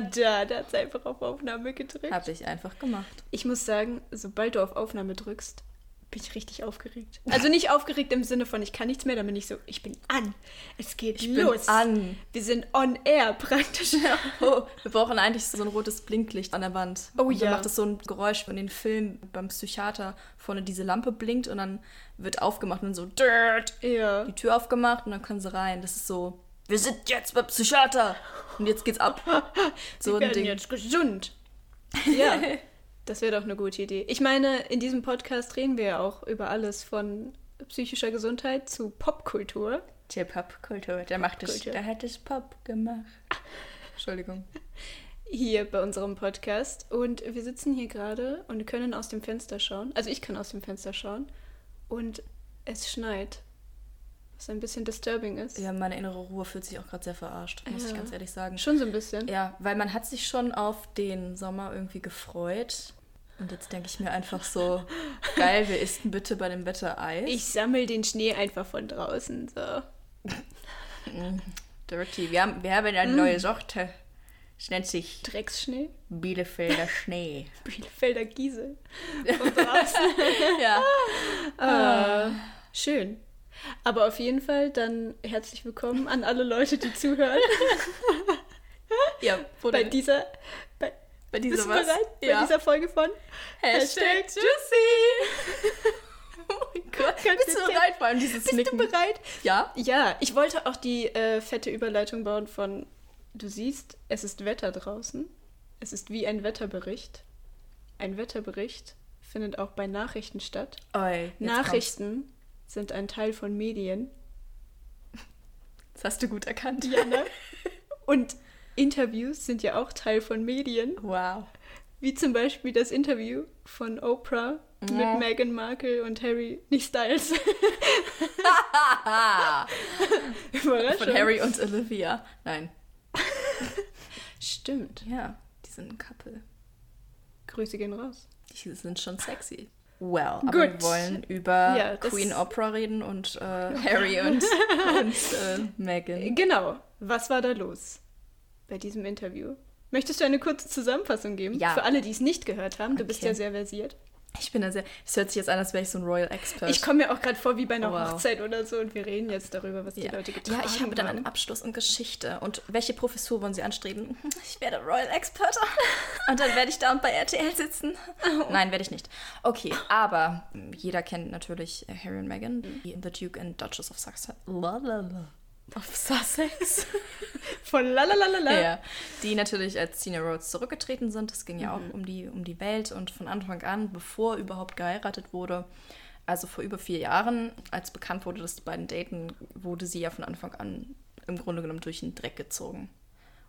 Tada, da hat sie einfach auf Aufnahme gedrückt. Hab ich einfach gemacht. Ich muss sagen, sobald du auf Aufnahme drückst, bin ich richtig aufgeregt. Also nicht aufgeregt im Sinne von, ich kann nichts mehr, dann bin ich so, ich bin an. Es geht Ich bin los. an. Wir sind on air praktisch. Oh, wir brauchen eigentlich so ein rotes Blinklicht an der Wand. Oh und dann ja. macht es so ein Geräusch von den Film beim Psychiater vorne diese Lampe blinkt und dann wird aufgemacht und dann so Ja. die Tür aufgemacht und dann können sie rein. Das ist so, wir sind jetzt beim Psychiater und jetzt geht's ab. So Wir ein werden Ding. jetzt gesund. Ja, das wäre doch eine gute Idee. Ich meine, in diesem Podcast reden wir ja auch über alles von psychischer Gesundheit zu Popkultur. Der Popkultur, der macht es, der hat es Pop gemacht. Entschuldigung. hier bei unserem Podcast. Und wir sitzen hier gerade und können aus dem Fenster schauen. Also ich kann aus dem Fenster schauen. Und es schneit. Was ein bisschen disturbing ist. Ja, meine innere Ruhe fühlt sich auch gerade sehr verarscht, muss ich Ja. ganz ehrlich sagen. Schon so ein bisschen. Ja, weil man hat sich schon auf den Sommer irgendwie gefreut. Und jetzt denke ich mir einfach so, geil, wer isst denn bitte bei dem Wetter Eis? Ich sammle den Schnee einfach von draußen. So. Dirty. Wir haben, wir haben eine neue Sorte. Es nennt sich Drecksschnee. Bielefelder Schnee. Bielefelder Giesel. Von draußen. ja. Ah, schön. Aber auf jeden Fall dann herzlich willkommen an alle Leute, die zuhören. Ja, bei dieser, bei, bei bist dieser du was? bereit? Ja. Bei dieser Folge von Hashtag Juicy. oh mein Gott. Bist du bereit vor allem dieses Bist Nicken? du bereit? Ja. Ja, ich wollte auch die äh, fette Überleitung bauen von, du siehst, es ist Wetter draußen. Es ist wie ein Wetterbericht. Ein Wetterbericht findet auch bei Nachrichten statt. Oi, Nachrichten sind ein Teil von Medien. Das hast du gut erkannt. Ja, ne? Und Interviews sind ja auch Teil von Medien. Wow. Wie zum Beispiel das Interview von Oprah Ja. mit Meghan Markle und Harry, nicht Styles. Überraschung. Von Harry und Olivia. Nein. Stimmt. Ja, die sind ein Couple. Grüße gehen raus. Die sind schon sexy. Well, aber Gut. wir wollen über Ja, Queen Oprah reden und äh, Harry und, und äh, Meghan. Genau. Was war da los bei diesem Interview? Möchtest du eine kurze Zusammenfassung geben? Ja. Für alle, die es nicht gehört haben. Du bist Okay. ja sehr versiert. Ich bin da sehr. Es hört sich jetzt an, als wäre ich so ein Royal Expert. Ich komme mir auch gerade vor wie bei einer Oh, wow. Hochzeit oder so und wir reden jetzt darüber, was die ja. Leute getragen ja, ich habe dann haben. einen Abschluss in Geschichte. Und welche Professur wollen Sie anstreben? Ich werde Royal Expert. Und dann werde ich da und bei RTL sitzen. Nein, werde ich nicht. Okay, aber jeder kennt natürlich Harry und Meghan, die The Duke and Duchess of Sussex. Of Sussex. Von lalalala. Ja, die natürlich als Senior Rhodes zurückgetreten sind. Es ging ja auch um die, um die Welt und von Anfang an, bevor überhaupt geheiratet wurde, also vor über vier Jahren, als bekannt wurde, dass die beiden daten, wurde sie ja von Anfang an im Grunde genommen durch den Dreck gezogen.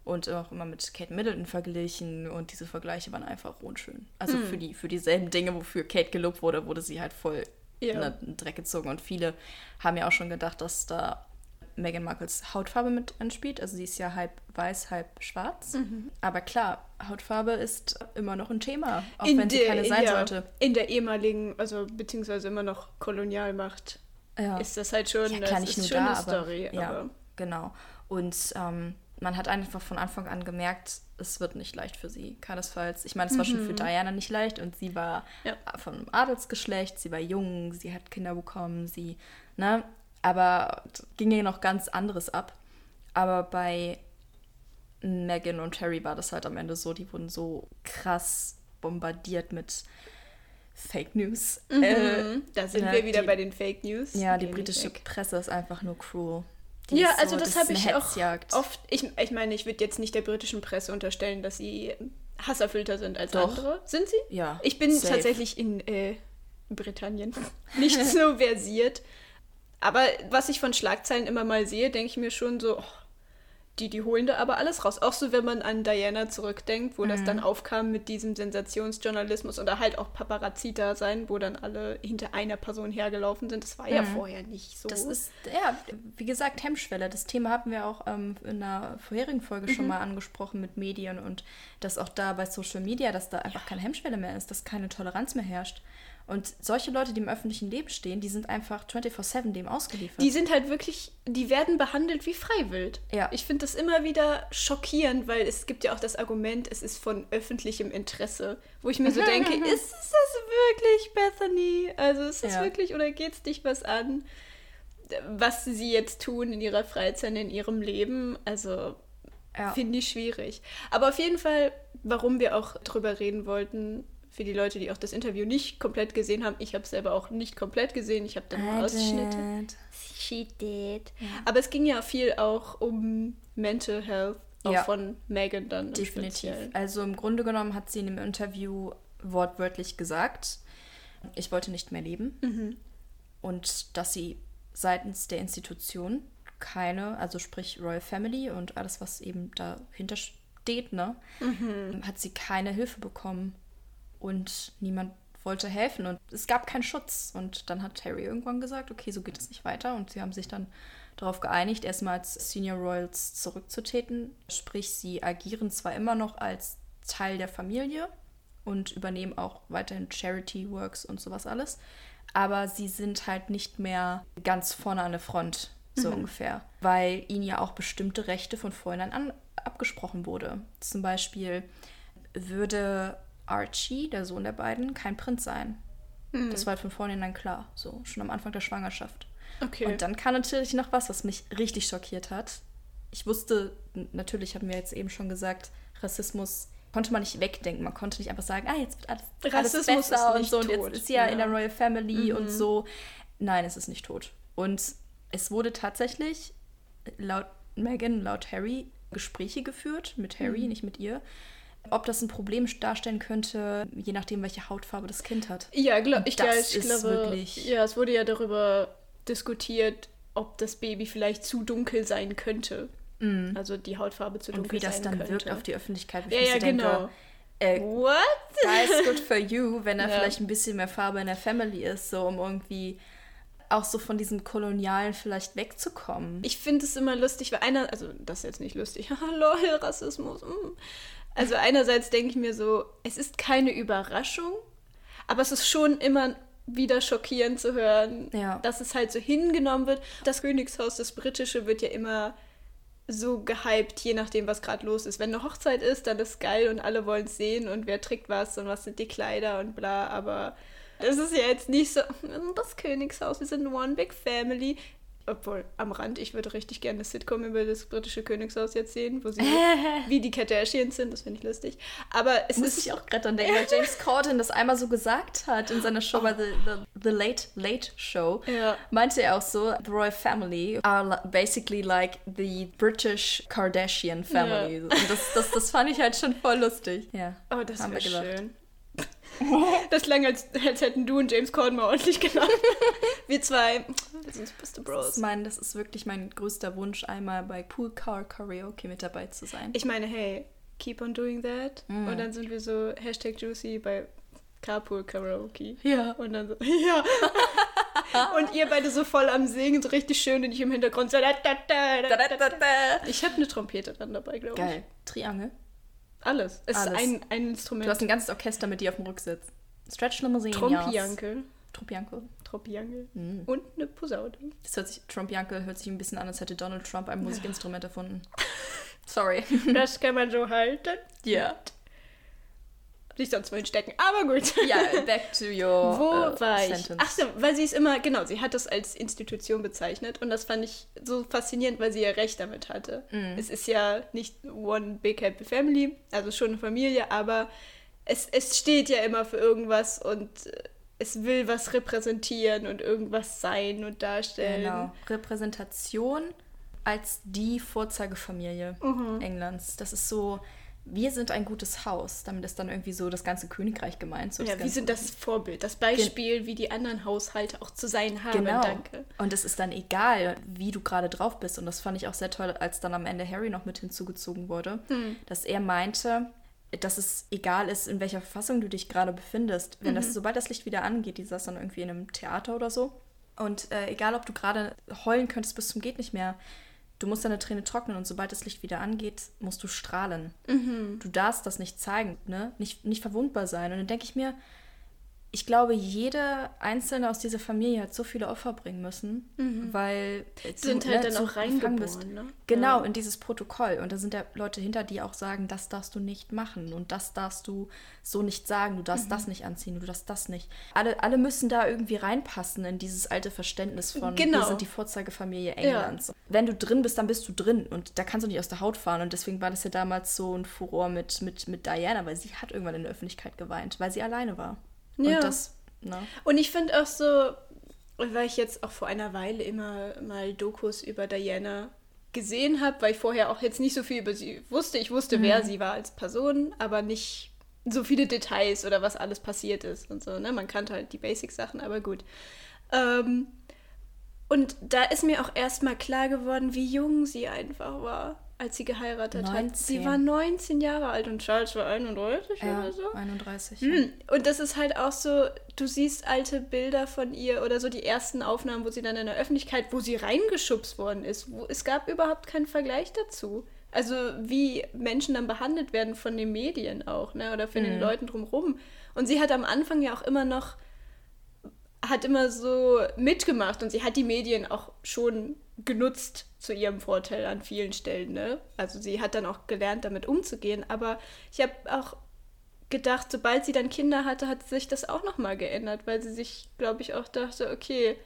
Und auch immer mit Kate Middleton verglichen und diese Vergleiche waren einfach unschön. Also für, die, für dieselben Dinge, wofür Kate gelobt wurde, wurde sie halt voll Ja. in den Dreck gezogen. Und viele haben ja auch schon gedacht, dass da Meghan Markles Hautfarbe mit anspielt. Also sie ist ja halb weiß, halb schwarz. Mhm. Aber klar, Hautfarbe ist immer noch ein Thema, auch in wenn sie der, keine sein ja, sollte. In der ehemaligen, also beziehungsweise immer noch Kolonialmacht, Ja. ist das halt schon, ja, klar, nicht nur da, eine aber, Story. ja, Aber genau. Und ähm, man hat einfach von Anfang an gemerkt, es wird nicht leicht für sie, keinesfalls. Ich meine, es war schon für Diana nicht leicht und sie war Mhm. Ja. von Adelsgeschlecht, sie war jung, sie hat Kinder bekommen, sie, ne? Aber ging ja noch ganz anderes ab. Aber bei Meghan und Harry war das halt am Ende so, die wurden so krass bombardiert mit Fake News. Äh, Mhm. da sind ja, wir wieder die- bei den Fake News. ja, die britische. Presse ist einfach nur cruel. Die Ja, also das ist habe ich auch oft. Ich, ich meine, ich würde jetzt nicht der britischen Presse unterstellen, dass sie hasserfüllter sind als Doch. andere. Sind sie? Ja, Ich bin safe. tatsächlich in äh, Britannien nicht so versiert. Aber was ich von Schlagzeilen immer mal sehe, denke ich mir schon so, oh, die, die holen da aber alles raus. Auch so, wenn man an Diana zurückdenkt, wo das Mhm. dann aufkam mit diesem Sensationsjournalismus oder halt auch Paparazzi da sein, wo dann alle hinter einer Person hergelaufen sind. Das war ja vorher nicht so. Mhm. Das ist, ja, wie gesagt, Hemmschwelle. Das Thema hatten wir auch ähm, in einer vorherigen Folge schon mal angesprochen mit Medien und dass auch da bei Social Media, dass da einfach keine Hemmschwelle mehr ist, dass keine Toleranz mehr herrscht. Und solche Leute, die im öffentlichen Leben stehen, die sind einfach 24-7 dem ausgeliefert. Die sind halt wirklich, die werden behandelt wie Freiwild. Ja. Ich finde das immer wieder schockierend, weil es gibt ja auch das Argument, es ist von öffentlichem Interesse. Wo ich mir so denke, ist es das wirklich, Bethany? Also ist das Ja. wirklich oder geht es dich was an, was sie jetzt tun in ihrer Freizeit, in ihrem Leben? Also Ja. finde ich schwierig. Aber auf jeden Fall, warum wir auch drüber reden wollten, für die Leute, die auch das Interview nicht komplett gesehen haben, ich habe es selber auch nicht komplett gesehen, ich habe dann nur Ausschnitte. did. She did. Aber es ging ja viel auch um Mental Health, auch Ja. von Megan dann. im Definitiv. Speziellen. Also im Grunde genommen hat sie in dem Interview wortwörtlich gesagt, ich wollte nicht mehr leben. Mhm. Und dass sie seitens der Institution keine, also sprich Royal Family und alles, was eben dahinter steht, ne, Mhm. hat sie keine Hilfe bekommen. Und niemand wollte helfen und es gab keinen Schutz. Und dann hat Harry irgendwann gesagt, okay, so geht es nicht weiter. Und sie haben sich dann darauf geeinigt, erstmal als Senior Royals zurückzutreten. Sprich, sie agieren zwar immer noch als Teil der Familie und übernehmen auch weiterhin Charity Works und sowas alles, aber sie sind halt nicht mehr ganz vorne an der Front, so ungefähr, weil ihnen ja auch bestimmte Rechte von vornherein an abgesprochen wurde. Zum Beispiel würde Archie, der Sohn der beiden, kein Prinz sein. Das war halt von vornherein klar, so schon am Anfang der Schwangerschaft. Okay. Und dann kam natürlich noch was, was mich richtig schockiert hat. Ich wusste, natürlich hatten wir jetzt eben schon gesagt, Rassismus konnte man nicht wegdenken. Man konnte nicht einfach sagen, ah, jetzt wird alles, alles Rassismus besser ist und so. Und tot. jetzt ist sie ja, Ja. in der Royal Family und so. Nein, es ist nicht tot. Und es wurde tatsächlich laut Meghan, laut Harry, Gespräche geführt mit Harry, nicht mit ihr. Ob das ein Problem darstellen könnte, je nachdem, welche Hautfarbe das Kind hat. ja, glaub, ich, das ja, ich ist glaube, wirklich- ja, es wurde ja darüber diskutiert, ob das Baby vielleicht zu dunkel sein könnte. Also die Hautfarbe zu Und dunkel wie das sein dann könnte. wirkt auf die Öffentlichkeit. Ja, ja, so denke, genau. Äh, What? guys, good for you, wenn da Ja. vielleicht ein bisschen mehr Farbe in der Family ist, so um irgendwie auch so von diesem Kolonialen vielleicht wegzukommen. Ich finde es immer lustig, weil einer, also das ist jetzt nicht lustig, lol, Rassismus. mm. Also einerseits denke ich mir so, es ist keine Überraschung, aber es ist schon immer wieder schockierend zu hören, Ja. dass es halt so hingenommen wird. Das Königshaus, das britische, wird ja immer so gehypt, je nachdem, was gerade los ist. Wenn eine Hochzeit ist, dann ist geil und alle wollen es sehen und wer trägt was und was sind die Kleider und bla, aber es ist ja jetzt nicht so, das Königshaus, wir sind one big family. Obwohl, am Rand, ich würde richtig gerne eine Sitcom über das britische Königshaus jetzt sehen, wo sie wie die Kardashians sind, das finde ich lustig. Aber es Muss ist ich auch gerade dran denken, weil James Corden das einmal so gesagt hat in seiner Show bei The, the, the Late Late Show. Ja. Meinte er auch so, the Royal Family are basically like the British Kardashian Family. Und das, das, das fand ich halt schon voll lustig. Ja. Oh, das gelacht. schön. Das klang, als, als hätten du und James Corden mal ordentlich gelacht. Wir zwei, wir sind beste Das Bros. ist, mein, das ist wirklich mein größter Wunsch, einmal bei Pool Car Karaoke mit dabei zu sein. Ich meine, hey, keep on doing that. Mhm. Und dann sind wir so Hashtag Juicy bei Carpool Karaoke. ja. Und dann so, ja. und ihr beide so voll am Singen, so richtig schön und ich im Hintergrund so. Da, da, da, da, da, da. Ich habe eine Trompete dann dabei, glaube ich. Geil. Triangel. Alles. Es Alles. ist ein, ein Du Instrument. hast ein ganzes Orchester mit dir auf dem Rücksitz. Stretch Limousine. Trompiankel. Trompiankel. Trompiankel. Mhm. Und eine Posaune. Das hört sich, Trumpiankel hört sich ein bisschen an, als hätte Donald Trump ein Musikinstrument erfunden. Sorry. Das kann man so halten. Ja. Sich sonst wohin stecken. Aber gut. Ja, back to your Wo äh, war ich? sentence. Ach so, weil sie es immer, genau, sie hat es als Institution bezeichnet und das fand ich so faszinierend, weil sie ja recht damit hatte. Mhm. Es ist ja nicht one big happy family, also schon eine Familie, aber es, es steht ja immer für irgendwas und äh, es will was repräsentieren und irgendwas sein und darstellen. Genau. Repräsentation als die Vorzeigefamilie Mhm. Englands. Das ist so, wir sind ein gutes Haus. Damit ist dann irgendwie so das ganze Königreich gemeint. So Ja, wir sind das Vorbild, das Beispiel, wie die anderen Haushalte auch zu sein haben. Genau. Danke. Und es ist dann egal, wie du gerade drauf bist. Und das fand ich auch sehr toll, als dann am Ende Harry noch mit hinzugezogen wurde, Hm. dass er meinte, dass es egal ist, in welcher Verfassung du dich gerade befindest. Wenn Mhm. das, sobald das Licht wieder angeht, die saß dann irgendwie in einem Theater oder so. Und äh, egal, ob du gerade heulen könntest bis zum geht nicht mehr, du musst deine Träne trocknen und sobald das Licht wieder angeht, musst du strahlen. Mhm. Du darfst das nicht zeigen, ne? Nicht, nicht verwundbar sein. Und dann denke ich mir, ich glaube, jede einzelne aus dieser Familie hat so viele Opfer bringen müssen, mhm. weil sind du, halt ne, dann auch reingeboren, ne? Genau, ja. in dieses Protokoll. Und da sind ja Leute hinter, die auch sagen, das darfst du nicht machen und das darfst du so nicht sagen, du darfst mhm. das nicht anziehen, du darfst das nicht. Alle, alle müssen da irgendwie reinpassen in dieses alte Verständnis von, genau. wir sind die Vorzeigefamilie Englands. Ja. Wenn du drin bist, dann bist du drin und da kannst du nicht aus der Haut fahren. Und deswegen war das ja damals so ein Furor mit, mit, mit Diana, weil sie hat irgendwann in der Öffentlichkeit geweint, weil sie alleine war. Ja. Und das, ne? Und ich finde auch so, weil ich jetzt auch vor einer Weile immer mal Dokus über Diana gesehen habe, weil ich vorher auch jetzt nicht so viel über sie wusste. Ich wusste, mhm. wer sie war als Person, aber nicht so viele Details oder was alles passiert ist und so. Ne? Man kannte halt die Basic-Sachen, aber gut. Ähm, und da ist mir auch erstmal klar geworden, wie jung sie einfach war als sie geheiratet 19. hat. Sie war 19 Jahre alt und Charles war 31 ja, oder so. 31. Hm. Und das ist halt auch so, du siehst alte Bilder von ihr oder so die ersten Aufnahmen, wo sie dann in der Öffentlichkeit, wo sie reingeschubst worden ist. Wo, es gab überhaupt keinen Vergleich dazu. Also wie Menschen dann behandelt werden von den Medien auch, ne? Oder von mhm. den Leuten drumherum. Und sie hat am Anfang ja auch immer noch, hat immer so mitgemacht und sie hat die Medien auch schon genutzt zu ihrem Vorteil an vielen Stellen. Ne? Also sie hat dann auch gelernt, damit umzugehen. Aber ich habe auch gedacht, sobald sie dann Kinder hatte, hat sich das auch nochmal geändert, weil sie sich, glaube ich, auch dachte, okay,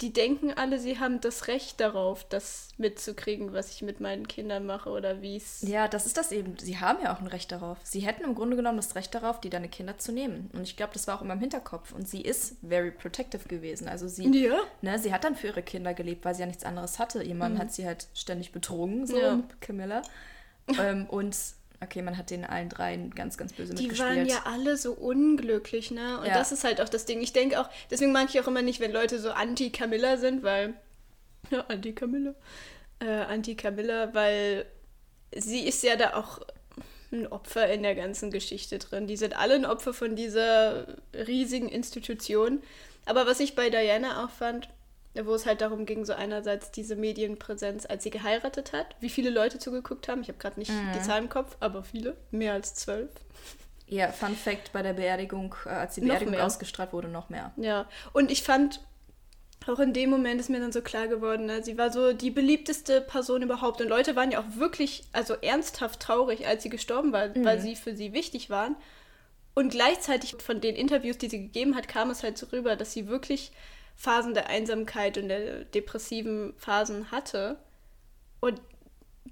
die denken alle, sie haben das Recht darauf, das mitzukriegen, was ich mit meinen Kindern mache oder wie es. Ja, das ist das eben. Sie haben ja auch ein Recht darauf. Sie hätten im Grunde genommen das Recht darauf, die deine Kinder zu nehmen. Und ich glaube, das war auch immer im Hinterkopf. Und sie ist very protective gewesen. Also sie, ja. ne, sie hat dann für ihre Kinder gelebt, weil sie ja nichts anderes hatte. Ihr Mann mhm. hat sie halt ständig betrogen, so ja. Camilla. ähm, und Okay, man hat den allen dreien ganz, ganz böse die mitgespielt. Die waren ja alle so unglücklich, ne? Und ja. das ist halt auch das Ding. Ich denke auch, deswegen mag ich auch immer nicht, wenn Leute so anti-Camilla sind, weil. Ja, anti-Camilla. Äh, anti-Camilla, weil sie ist ja da auch ein Opfer in der ganzen Geschichte drin. Die sind alle ein Opfer von dieser riesigen Institution. Aber was ich bei Diana auch fand, wo es halt darum ging, so einerseits diese Medienpräsenz, als sie geheiratet hat, wie viele Leute zugeguckt haben. Ich habe gerade nicht mhm. die Zahl im Kopf, aber viele, mehr als zwölf. Ja, Fun Fact bei der Beerdigung, äh, als die Beerdigung ausgestrahlt wurde, noch mehr. Ja, und ich fand, auch in dem Moment ist mir dann so klar geworden, ne? sie war so die beliebteste Person überhaupt. Und Leute waren ja auch wirklich, also ernsthaft traurig, als sie gestorben war, mhm. weil sie für sie wichtig waren. Und gleichzeitig von den Interviews, die sie gegeben hat, kam es halt so rüber, dass sie wirklich Phasen der Einsamkeit und der depressiven Phasen hatte. Und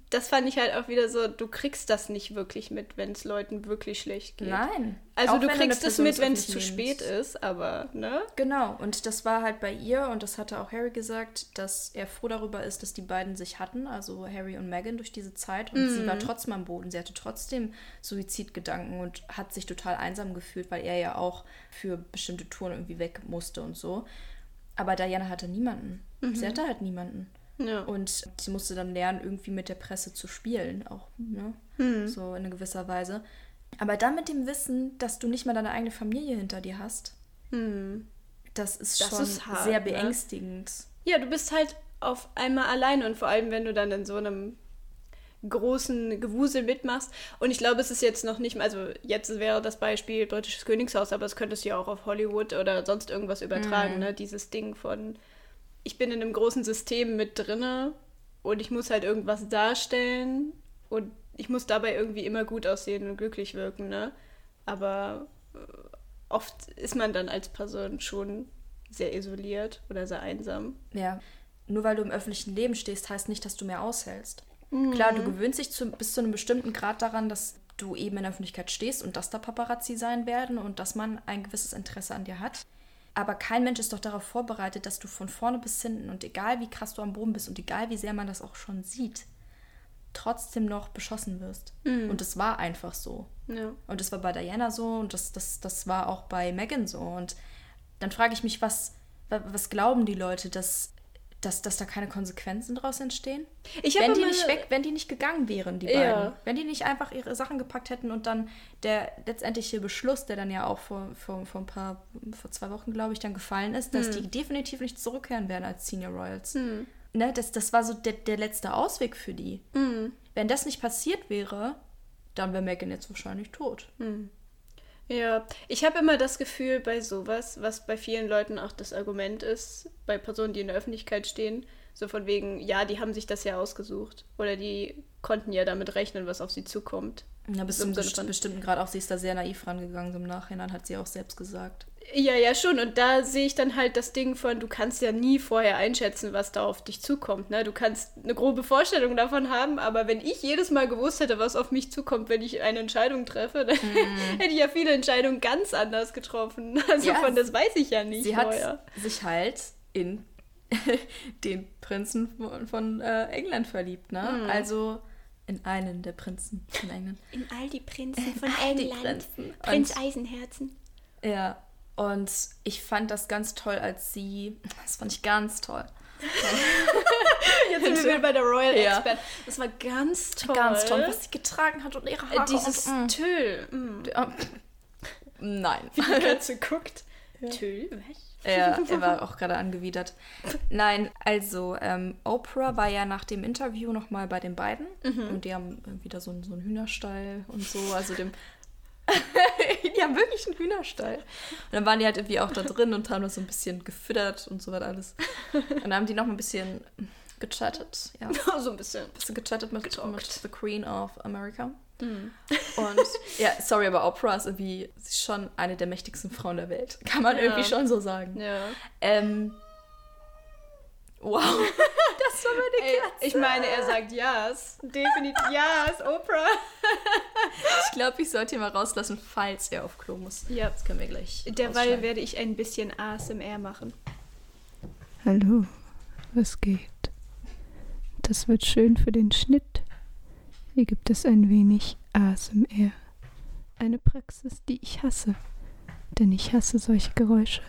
das fand ich halt auch wieder so, du kriegst das nicht wirklich mit, wenn es Leuten wirklich schlecht geht. Nein. Also du kriegst es mit, wenn es zu spät ist, aber, ne? Genau, und das war halt bei ihr, und das hatte auch Harry gesagt, dass er froh darüber ist, dass die beiden sich hatten, also Harry und Meghan durch diese Zeit. Und mm. sie war mhm. trotzdem am Boden. Sie hatte trotzdem Suizidgedanken und hat sich total einsam gefühlt, weil er ja auch für bestimmte Touren irgendwie weg musste und so. Aber Diana hatte niemanden. Mhm. Sie hatte halt niemanden. Ja. Und sie musste dann lernen, irgendwie mit der Presse zu spielen, auch, ne? Mhm. So in gewisser Weise. Aber dann mit dem Wissen, dass du nicht mal deine eigene Familie hinter dir hast, mhm. das ist das schon ist hart, sehr ne? beängstigend. Ne? Ja, du bist halt auf einmal alleine und vor allem, wenn du dann in so einem großen Gewusel mitmachst. Und ich glaube, es ist jetzt noch nicht, also jetzt wäre das Beispiel britisches Königshaus, aber es könntest du ja auch auf Hollywood oder sonst irgendwas übertragen, mhm. ne? Dieses Ding von, ich bin in einem großen System mit drinne und ich muss halt irgendwas darstellen und ich muss dabei irgendwie immer gut aussehen und glücklich wirken, ne? Aber äh, oft ist man dann als Person schon sehr isoliert oder sehr einsam. Ja. Nur weil du im öffentlichen Leben stehst, heißt nicht, dass du mehr aushältst. Mhm. Klar, du gewöhnst dich zu, bis zu einem bestimmten Grad daran, dass du eben in der Öffentlichkeit stehst und dass da Paparazzi sein werden und dass man ein gewisses Interesse an dir hat. Aber kein Mensch ist doch darauf vorbereitet, dass du von vorne bis hinten und egal wie krass du am Boden bist und egal wie sehr man das auch schon sieht, trotzdem noch beschossen wirst. Mhm. Und es war einfach so. Ja. Und das war bei Diana so und das, das, das war auch bei Megan so. Und dann frage ich mich, was, was glauben die Leute, dass dass, dass da keine Konsequenzen daraus entstehen? Ich wenn die nicht weg, wenn die nicht gegangen wären, die ja. beiden. Wenn die nicht einfach ihre Sachen gepackt hätten und dann der letztendliche Beschluss, der dann ja auch vor, vor, vor ein paar, vor zwei Wochen, glaube ich, dann gefallen ist, dass hm. die definitiv nicht zurückkehren werden als Senior Royals. Hm. Ne, das, das war so der, der letzte Ausweg für die. Hm. Wenn das nicht passiert wäre, dann wäre Megan jetzt wahrscheinlich tot. Hm. Ja, ich habe immer das Gefühl bei sowas, was bei vielen Leuten auch das Argument ist, bei Personen, die in der Öffentlichkeit stehen, so von wegen, ja, die haben sich das ja ausgesucht. Oder die konnten ja damit rechnen, was auf sie zukommt. Ja, bis zum besti bestimmten Grad auch, sie ist da sehr naiv rangegangen. So Im Nachhinein hat sie auch selbst gesagt. Ja, ja, schon. Und da sehe ich dann halt das Ding von, du kannst ja nie vorher einschätzen, was da auf dich zukommt. Ne? Du kannst eine grobe Vorstellung davon haben, aber wenn ich jedes Mal gewusst hätte, was auf mich zukommt, wenn ich eine Entscheidung treffe, dann mm. hätte ich ja viele Entscheidungen ganz anders getroffen. Also ja, von das weiß ich ja nicht sie vorher. hat sich halt in den Prinzen von, von äh, England verliebt, ne? Mm. Also in einen der Prinzen von England. In all die Prinzen von England. Prinzen. Prinz Eisenherzen. Ja, und ich fand das ganz toll, als sie. Das fand ich ganz toll. Jetzt sind wir wieder bei der Royal ja. Expert. Das war ganz toll. Ganz toll, was sie getragen hat und ihre Haare. Dieses und, mm. Tüll. Mm. Nein. Wie die Katze guckt. Ja. Tüll? Was? Ja, er war auch gerade angewidert. Nein, also ähm, Oprah war ja nach dem Interview nochmal bei den beiden mhm. und die haben wieder so, so einen Hühnerstall und so, also dem die haben wirklich einen Hühnerstall. Und dann waren die halt irgendwie auch da drin und haben das so ein bisschen gefüttert und so was alles. Und dann haben die noch ein bisschen gechattet. Ja. so ein bisschen. Ein bisschen gechattet mit, mit The Queen of America. Mhm. Und ja, sorry, aber Oprah ist irgendwie ist schon eine der mächtigsten Frauen der Welt. Kann man ja. irgendwie schon so sagen. Ja. Ähm, wow. das war meine Ey, Katze. Ich meine, er sagt yes. Definitiv yes, Oprah. ich glaube, ich sollte ihn mal rauslassen, falls er auf Klo muss. Ja. Das können wir gleich. Derweil werde ich ein bisschen ASMR machen. Hallo, was geht? Das wird schön für den Schnitt. Hier gibt es ein wenig ASMR. Eine Praxis, die ich hasse, denn ich hasse solche Geräusche.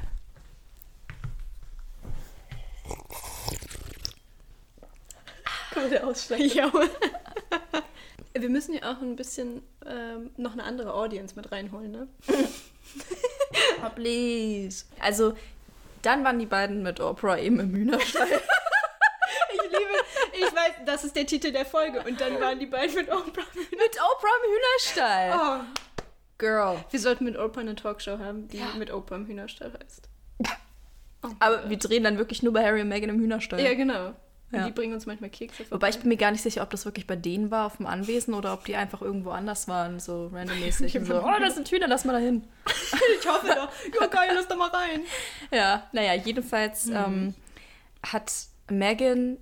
Gute Ausschlag. Ja. Wir müssen ja auch ein bisschen ähm, noch eine andere Audience mit reinholen, ne? oh, please. Also, dann waren die beiden mit Oprah eben im Hühnerstall. weiß, das ist der Titel der Folge. Und dann waren die beiden mit Oprah Mit Oprah im Hühnerstall. Oh. Girl. Wir sollten mit Oprah eine Talkshow haben, die ja. mit Oprah im Hühnerstall heißt. Oh Aber Gott. wir drehen dann wirklich nur bei Harry und Meghan im Hühnerstall. Ja, genau. Ja. Die bringen uns manchmal Kekse vorbei. Wobei ich bin mir gar nicht sicher, ob das wirklich bei denen war auf dem Anwesen oder ob die einfach irgendwo anders waren, so randommäßig. so, oh, das sind Hühner, lass mal da hin. ich hoffe doch. Ja, geil, lass da mal rein. Ja, naja, jedenfalls mhm. ähm, hat Megan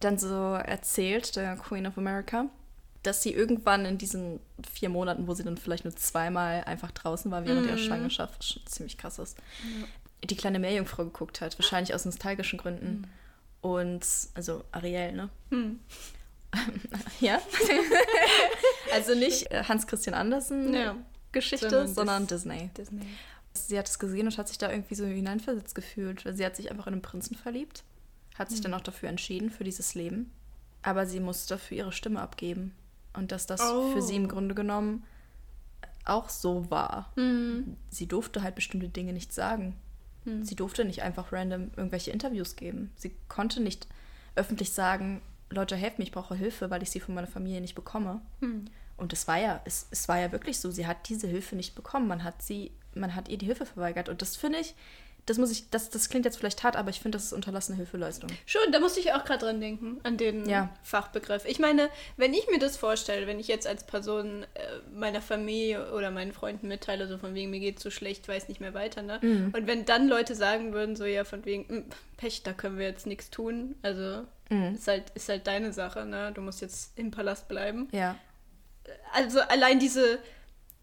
dann so erzählt, der Queen of America, dass sie irgendwann in diesen vier Monaten, wo sie dann vielleicht nur zweimal einfach draußen war während mhm. ihrer Schwangerschaft, was schon ziemlich krass ist, ja. die kleine Meerjungfrau geguckt hat, wahrscheinlich aus nostalgischen Gründen. Mhm. Und, also Ariel, ne? Hm. ja. also nicht äh, Hans Christian Andersen ja. Geschichte, sondern, sondern Disney. Disney. Sie hat es gesehen und hat sich da irgendwie so hineinversetzt gefühlt. Sie hat sich einfach in einen Prinzen verliebt, hat sich mhm. dann auch dafür entschieden, für dieses Leben. Aber sie musste dafür ihre Stimme abgeben. Und dass das oh. für sie im Grunde genommen auch so war. Mhm. Sie durfte halt bestimmte Dinge nicht sagen. Hm. Sie durfte nicht einfach random irgendwelche Interviews geben. Sie konnte nicht öffentlich sagen, Leute, helft mir, ich brauche Hilfe, weil ich sie von meiner Familie nicht bekomme. Hm. Und es war ja, es, es war ja wirklich so, sie hat diese Hilfe nicht bekommen. Man hat sie, man hat ihr die Hilfe verweigert. Und das finde ich, das muss ich, das, das klingt jetzt vielleicht hart, aber ich finde, das ist unterlassene Hilfeleistung. Schon, da musste ich auch gerade dran denken, an den ja. Fachbegriff. Ich meine, wenn ich mir das vorstelle, wenn ich jetzt als Person äh, meiner Familie oder meinen Freunden mitteile, so von wegen, mir geht so schlecht, weiß nicht mehr weiter, ne? Mhm. Und wenn dann Leute sagen würden, so ja, von wegen, hm, Pech, da können wir jetzt nichts tun, also mhm. ist, halt, ist halt deine Sache, ne? Du musst jetzt im Palast bleiben. Ja. Also allein diese,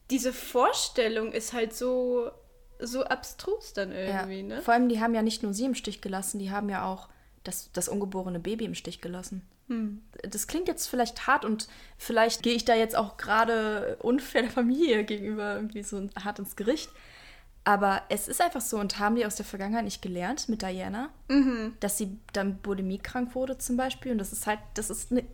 diese Vorstellung ist halt so so abstrus dann irgendwie, ja. ne? Vor allem, die haben ja nicht nur sie im Stich gelassen, die haben ja auch das, das ungeborene Baby im Stich gelassen. Hm. Das klingt jetzt vielleicht hart und vielleicht gehe ich da jetzt auch gerade unfair der Familie gegenüber irgendwie so hart ins Gericht. Aber es ist einfach so und haben die aus der Vergangenheit nicht gelernt mit Diana, mhm. dass sie dann bulimiekrank wurde zum Beispiel. Und das ist halt, das ist eine,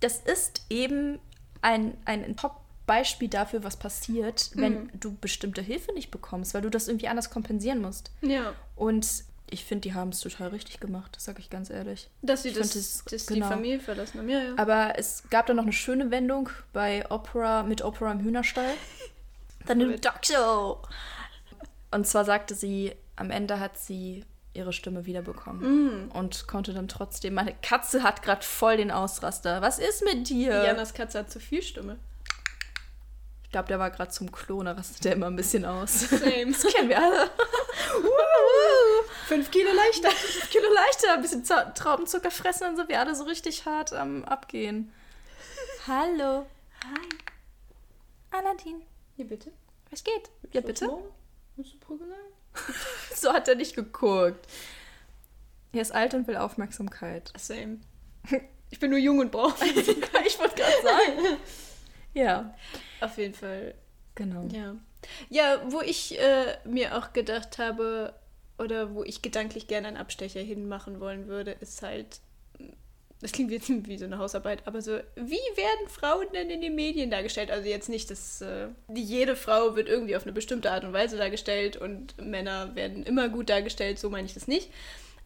das ist eben ein, ein Top Beispiel dafür, was passiert, wenn mhm. du bestimmte Hilfe nicht bekommst, weil du das irgendwie anders kompensieren musst. Ja. Und ich finde, die haben es total richtig gemacht, das sage ich ganz ehrlich. Dass sie das, das, das genau. die Familie verlassen haben, ja, ja. Aber es gab dann noch eine schöne Wendung bei Opera, mit Opera im Hühnerstall. New Dog Show. Und zwar sagte sie, am Ende hat sie ihre Stimme wiederbekommen. Mm. Und konnte dann trotzdem. Meine Katze hat gerade voll den Ausraster. Was ist mit dir? Janas Katze hat zu viel Stimme. Ich glaube, der war gerade zum Klo, da rastet der immer ein bisschen aus. Same. Das kennen wir alle. Fünf Kilo leichter. Fünf Kilo leichter, ein bisschen Traubenzucker fressen, dann sind wir alle so richtig hart am Abgehen. Hallo. Hi. Aladdin. Hier bitte. Was geht? Ja, bitte. Du so hat er nicht geguckt. Er ist alt und will Aufmerksamkeit. Same. Ich bin nur jung und brauche Aufmerksamkeit. ich wollte gerade sagen. Ja. Auf jeden Fall. Genau. Ja. Ja, wo ich äh, mir auch gedacht habe, oder wo ich gedanklich gerne einen Abstecher hinmachen wollen würde, ist halt, das klingt jetzt wie so eine Hausarbeit, aber so, wie werden Frauen denn in den Medien dargestellt? Also jetzt nicht, dass äh, jede Frau wird irgendwie auf eine bestimmte Art und Weise dargestellt und Männer werden immer gut dargestellt, so meine ich das nicht.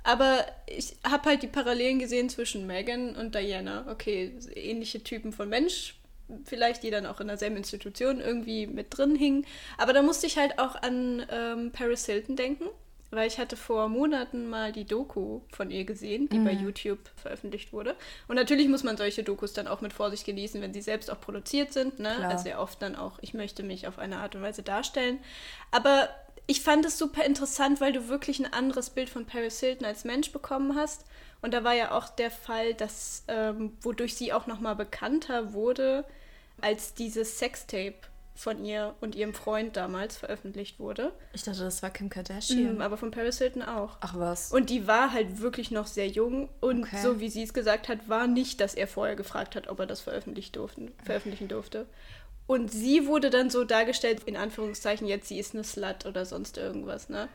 Aber ich habe halt die Parallelen gesehen zwischen Megan und Diana. Okay, ähnliche Typen von Mensch, vielleicht die dann auch in derselben Institution irgendwie mit drin hingen. Aber da musste ich halt auch an ähm, Paris Hilton denken, weil ich hatte vor Monaten mal die Doku von ihr gesehen, die mhm. bei YouTube veröffentlicht wurde. Und natürlich muss man solche Dokus dann auch mit Vorsicht genießen, wenn sie selbst auch produziert sind. Ne? Also sehr oft dann auch, ich möchte mich auf eine Art und Weise darstellen. Aber ich fand es super interessant, weil du wirklich ein anderes Bild von Paris Hilton als Mensch bekommen hast. Und da war ja auch der Fall, dass, ähm, wodurch sie auch nochmal bekannter wurde, als dieses Sextape von ihr und ihrem Freund damals veröffentlicht wurde. Ich dachte, das war Kim Kardashian. Mm, aber von Paris Hilton auch. Ach was. Und die war halt wirklich noch sehr jung und okay. so wie sie es gesagt hat, war nicht, dass er vorher gefragt hat, ob er das veröffentlichen durfte. Veröffentlichen durfte. Und sie wurde dann so dargestellt, in Anführungszeichen, jetzt sie ist eine Slut oder sonst irgendwas, ne?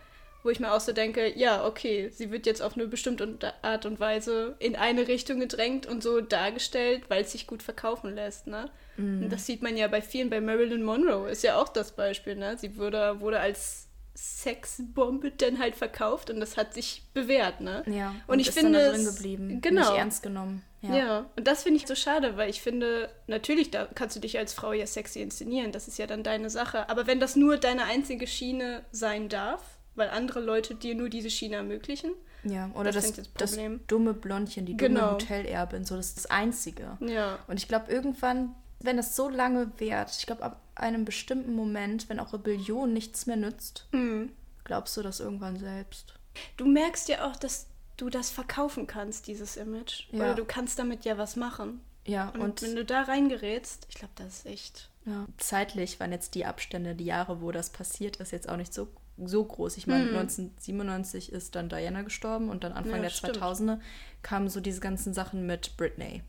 Wo ich mir auch so denke, ja, okay, sie wird jetzt auf eine bestimmte Art und Weise in eine Richtung gedrängt und so dargestellt, weil es sich gut verkaufen lässt, ne? Mm. Und das sieht man ja bei vielen, bei Marilyn Monroe ist ja auch das Beispiel, ne? Sie wurde, wurde als Sexbombe dann halt verkauft und das hat sich bewährt, ne? Ja. Und, und ich ist finde dann da drin geblieben, genau. nicht ernst genommen. Ja. ja. und das finde ich so schade, weil ich finde, natürlich da kannst du dich als Frau ja sexy inszenieren, das ist ja dann deine Sache. Aber wenn das nur deine einzige Schiene sein darf, weil andere Leute dir nur diese Schiene ermöglichen. Ja, oder das, das, das, dumme Blondchen, die dumme genau. Hotelerbin, so das ist das Einzige. Ja. Und ich glaube, irgendwann, wenn das so lange währt, ich glaube, ab einem bestimmten Moment, wenn auch Rebellion nichts mehr nützt, mhm. glaubst du das irgendwann selbst. Du merkst ja auch, dass du das verkaufen kannst, dieses Image. Ja. Oder du kannst damit ja was machen. Ja, und, und wenn du da reingerätst, ich glaube, das ist echt. Ja. Zeitlich waren jetzt die Abstände, die Jahre, wo das passiert ist, jetzt auch nicht so so groß. Ich meine, mhm. 1997 ist dann Diana gestorben und dann Anfang ja, der stimmt. 2000er kamen so diese ganzen Sachen mit Britney,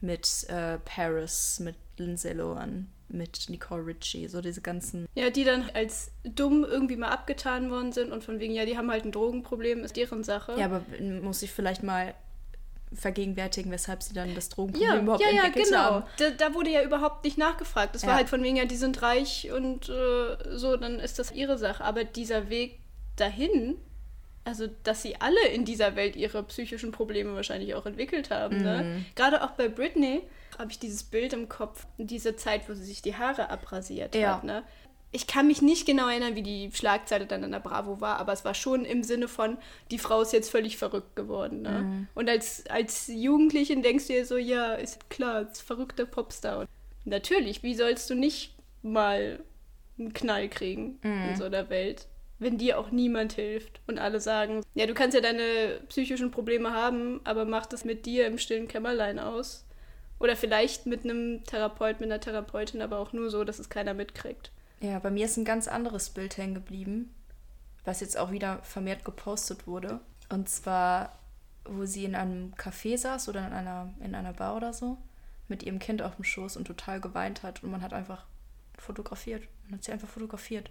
mit äh, Paris, mit Lindsay Lohan, mit Nicole Ritchie, so diese ganzen. Ja, die dann als dumm irgendwie mal abgetan worden sind und von wegen, ja, die haben halt ein Drogenproblem, ist deren Sache. Ja, aber muss ich vielleicht mal vergegenwärtigen, weshalb sie dann das Drogenproblem ja, überhaupt ja, ja, entwickelt genau. haben. Da, da, wurde ja überhaupt nicht nachgefragt. Das ja. war halt von wegen, ja, die sind reich und äh, so, dann ist das ihre Sache. Aber dieser Weg dahin, also dass sie alle in dieser Welt ihre psychischen Probleme wahrscheinlich auch entwickelt haben. Ne? Mhm. Ne? Gerade auch bei Britney habe ich dieses Bild im Kopf, diese Zeit, wo sie sich die Haare abrasiert ja. hat. Ne? Ich kann mich nicht genau erinnern, wie die Schlagzeile dann in der Bravo war, aber es war schon im Sinne von, die Frau ist jetzt völlig verrückt geworden. Ne? Mhm. Und als, als Jugendliche denkst du dir so, ja, ist klar, ist verrückter Popstar. Und natürlich, wie sollst du nicht mal einen Knall kriegen mhm. in so einer Welt, wenn dir auch niemand hilft und alle sagen, ja, du kannst ja deine psychischen Probleme haben, aber mach das mit dir im stillen Kämmerlein aus. Oder vielleicht mit einem Therapeut, mit einer Therapeutin, aber auch nur so, dass es keiner mitkriegt. Ja, bei mir ist ein ganz anderes Bild hängen geblieben, was jetzt auch wieder vermehrt gepostet wurde. Und zwar, wo sie in einem Café saß oder in einer, in einer Bar oder so, mit ihrem Kind auf dem Schoß und total geweint hat. Und man hat einfach fotografiert. Man hat sie einfach fotografiert.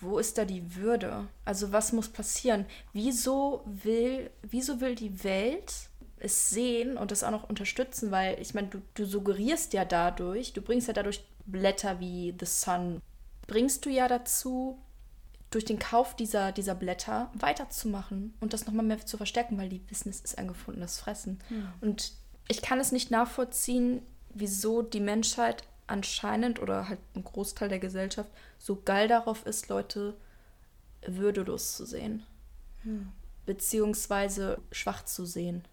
Wo ist da die Würde? Also was muss passieren? Wieso will, wieso will die Welt es sehen und das auch noch unterstützen? Weil ich meine, du, du suggerierst ja dadurch, du bringst ja dadurch Blätter wie The Sun bringst du ja dazu, durch den Kauf dieser, dieser Blätter weiterzumachen und das nochmal mehr zu verstärken, weil die es ist ein gefundenes Fressen. Mhm. Und ich kann es nicht nachvollziehen, wieso die Menschheit anscheinend oder halt ein Großteil der Gesellschaft so geil darauf ist, Leute würdelos zu sehen. Hm. Beziehungsweise schwach zu sehen.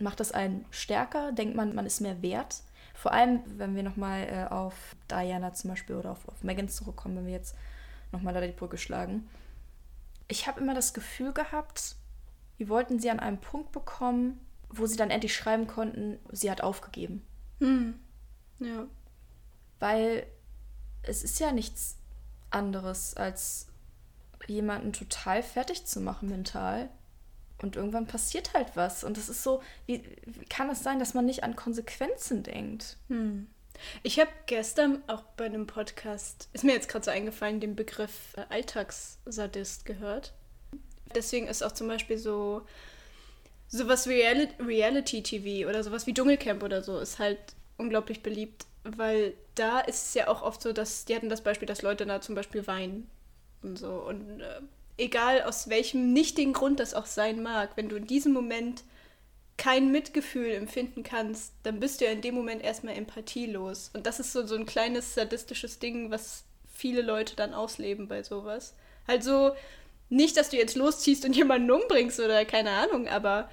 Macht das einen stärker? Denkt man, man ist mehr wert? Vor allem, wenn wir nochmal äh, auf Diana zum Beispiel oder auf, auf Megan zurückkommen, wenn wir jetzt nochmal da die Brücke schlagen. Ich habe immer das Gefühl gehabt, wir wollten sie an einem Punkt bekommen, wo sie dann endlich schreiben konnten, sie hat aufgegeben. Hm. Ja. Weil es ist ja nichts anderes, als jemanden total fertig zu machen mental. Und irgendwann passiert halt was. Und das ist so, wie, wie kann es sein, dass man nicht an Konsequenzen denkt? Hm. Ich habe gestern auch bei einem Podcast, ist mir jetzt gerade so eingefallen, den Begriff äh, Alltagssadist gehört. Deswegen ist auch zum Beispiel so sowas wie Reali Reality-TV oder sowas wie Dschungelcamp oder so ist halt unglaublich beliebt, weil da ist es ja auch oft so, dass die hatten das Beispiel, dass Leute da zum Beispiel weinen und so. Und äh, egal aus welchem nichtigen Grund das auch sein mag, wenn du in diesem Moment kein Mitgefühl empfinden kannst, dann bist du ja in dem Moment erstmal empathielos. Und das ist so, so ein kleines sadistisches Ding, was viele Leute dann ausleben bei sowas. Also nicht, dass du jetzt losziehst und jemanden umbringst oder keine Ahnung, aber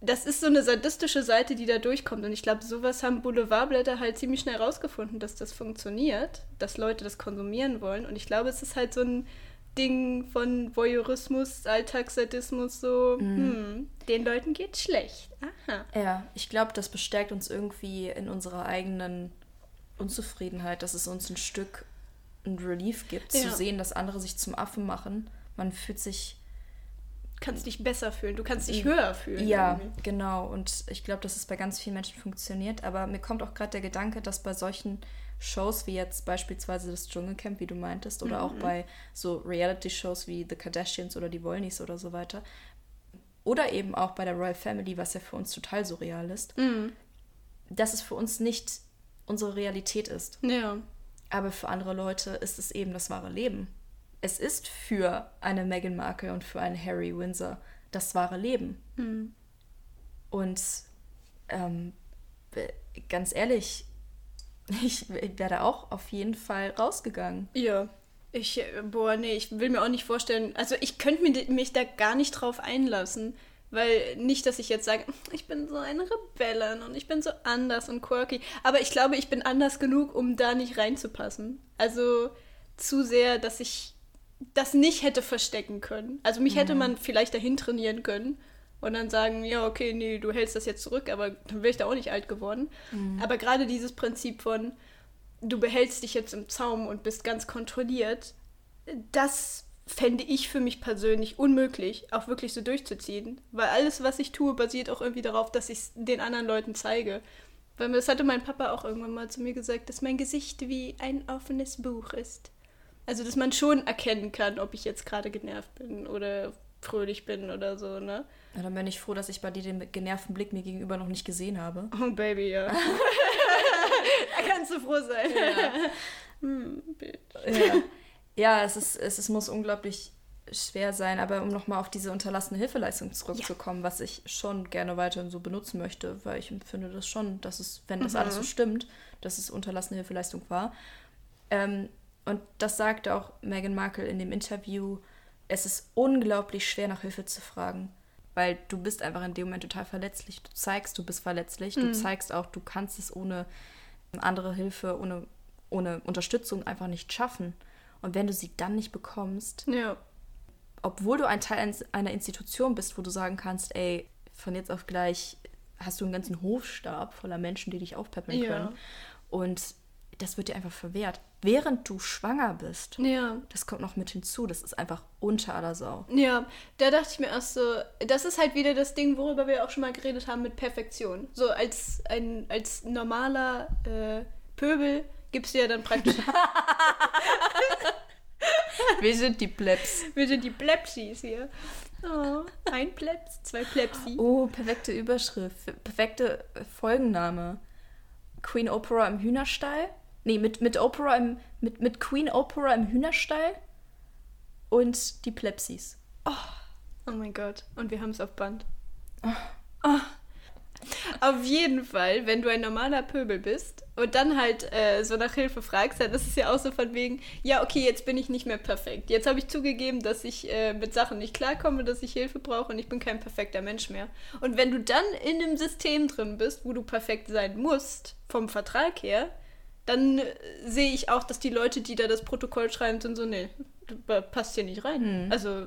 das ist so eine sadistische Seite, die da durchkommt. Und ich glaube, sowas haben Boulevardblätter halt ziemlich schnell rausgefunden, dass das funktioniert, dass Leute das konsumieren wollen. Und ich glaube, es ist halt so ein Ding von Voyeurismus, Alltagssadismus, so, mm. hm, den Leuten geht's schlecht. Aha. Ja, ich glaube, das bestärkt uns irgendwie in unserer eigenen Unzufriedenheit, dass es uns ein Stück ein Relief gibt, ja. zu sehen, dass andere sich zum Affen machen. Man fühlt sich kannst dich besser fühlen, du kannst dich höher fühlen. Ja, irgendwie. genau. Und ich glaube, dass es bei ganz vielen Menschen funktioniert. Aber mir kommt auch gerade der Gedanke, dass bei solchen Shows wie jetzt beispielsweise das Dschungelcamp, wie du meintest, oder mhm. auch bei so Reality-Shows wie The Kardashians oder die Wollnies oder so weiter, oder eben auch bei der Royal Family, was ja für uns total surreal ist, mhm. dass es für uns nicht unsere Realität ist. Ja. Aber für andere Leute ist es eben das wahre Leben es ist für eine Meghan Markle und für einen Harry Windsor das wahre Leben. Mhm. Und ähm, ganz ehrlich, ich wäre auch auf jeden Fall rausgegangen. Ja. Ich, boah, nee, ich will mir auch nicht vorstellen, also ich könnte mich, mich da gar nicht drauf einlassen. Weil nicht, dass ich jetzt sage, ich bin so eine Rebellin und ich bin so anders und quirky. Aber ich glaube, ich bin anders genug, um da nicht reinzupassen. Also zu sehr, dass ich das nicht hätte verstecken können. Also mich mhm. hätte man vielleicht dahin trainieren können und dann sagen, ja, okay, nee, du hältst das jetzt zurück, aber dann wäre ich da auch nicht alt geworden. Mhm. Aber gerade dieses Prinzip von, du behältst dich jetzt im Zaum und bist ganz kontrolliert, das fände ich für mich persönlich unmöglich, auch wirklich so durchzuziehen. Weil alles, was ich tue, basiert auch irgendwie darauf, dass ich es den anderen Leuten zeige. Weil das hatte mein Papa auch irgendwann mal zu mir gesagt, dass mein Gesicht wie ein offenes Buch ist. Also, dass man schon erkennen kann, ob ich jetzt gerade genervt bin oder fröhlich bin oder so, ne? Ja, dann bin ich froh, dass ich bei dir den genervten Blick mir gegenüber noch nicht gesehen habe. Oh, Baby, ja. da kannst du froh sein. Ja, hm, ja. ja es, ist, es, es muss unglaublich schwer sein, aber um nochmal auf diese unterlassene Hilfeleistung zurückzukommen, ja. was ich schon gerne weiterhin so benutzen möchte, weil ich empfinde das schon, dass es, wenn das mhm. alles so stimmt, dass es unterlassene Hilfeleistung war. Ähm, und das sagte auch Meghan Markle in dem Interview, es ist unglaublich schwer nach Hilfe zu fragen, weil du bist einfach in dem Moment total verletzlich. Du zeigst, du bist verletzlich, mhm. du zeigst auch, du kannst es ohne andere Hilfe, ohne, ohne Unterstützung einfach nicht schaffen. Und wenn du sie dann nicht bekommst, ja. obwohl du ein Teil einer Institution bist, wo du sagen kannst, ey, von jetzt auf gleich hast du einen ganzen Hofstab voller Menschen, die dich aufpäppeln können. Ja. Und das wird dir einfach verwehrt. Während du schwanger bist. Ja. Das kommt noch mit hinzu. Das ist einfach unter aller Sau. Ja, da dachte ich mir erst so, das ist halt wieder das Ding, worüber wir auch schon mal geredet haben mit Perfektion. So als ein als normaler äh, Pöbel gibst du ja dann praktisch. wir sind die Plebs. Wir sind die Plebsis hier. Oh, ein Plebs, zwei Plebsi. Oh, perfekte Überschrift. Perfekte Folgenname. Queen Opera im Hühnerstall. Nee, mit, mit Opera im, mit, mit Queen Opera im Hühnerstall und die Plebsis. Oh, oh mein Gott. Und wir haben es auf Band. Oh. Oh. Auf jeden Fall, wenn du ein normaler Pöbel bist, und dann halt äh, so nach Hilfe fragst, dann ist es ja auch so von wegen, ja, okay, jetzt bin ich nicht mehr perfekt. Jetzt habe ich zugegeben, dass ich äh, mit Sachen nicht klarkomme, dass ich Hilfe brauche und ich bin kein perfekter Mensch mehr. Und wenn du dann in einem System drin bist, wo du perfekt sein musst, vom Vertrag her, dann äh, sehe ich auch, dass die Leute, die da das Protokoll schreiben, sind so, nee, du passt hier nicht rein. Also,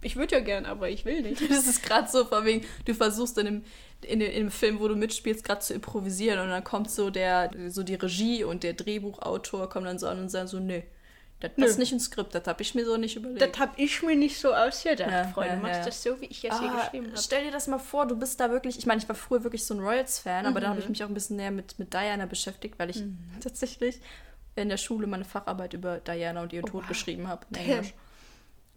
ich würde ja gern, aber ich will nicht. Das ist gerade so, von wegen, du versuchst in dem, in in dem Film, wo du mitspielst, gerade zu improvisieren und dann kommt so der, so die Regie und der Drehbuchautor kommen dann so an und sagen so, nee, das passt nicht ins Skript, das habe ich mir so nicht überlegt. Das habe ich mir nicht so ausgedacht, Ja, Freunde. ja, Machst ja. das so, wie ich es hier Ah, geschrieben habe. stell dir das mal vor, du bist da wirklich, ich meine, ich war früher wirklich so ein Royals-Fan, aber dann habe ich Mhm. mich auch ein bisschen näher mit, mit Diana beschäftigt, weil ich tatsächlich in der Schule meine Facharbeit über Diana und ihren Tod wow. geschrieben habe in Englisch.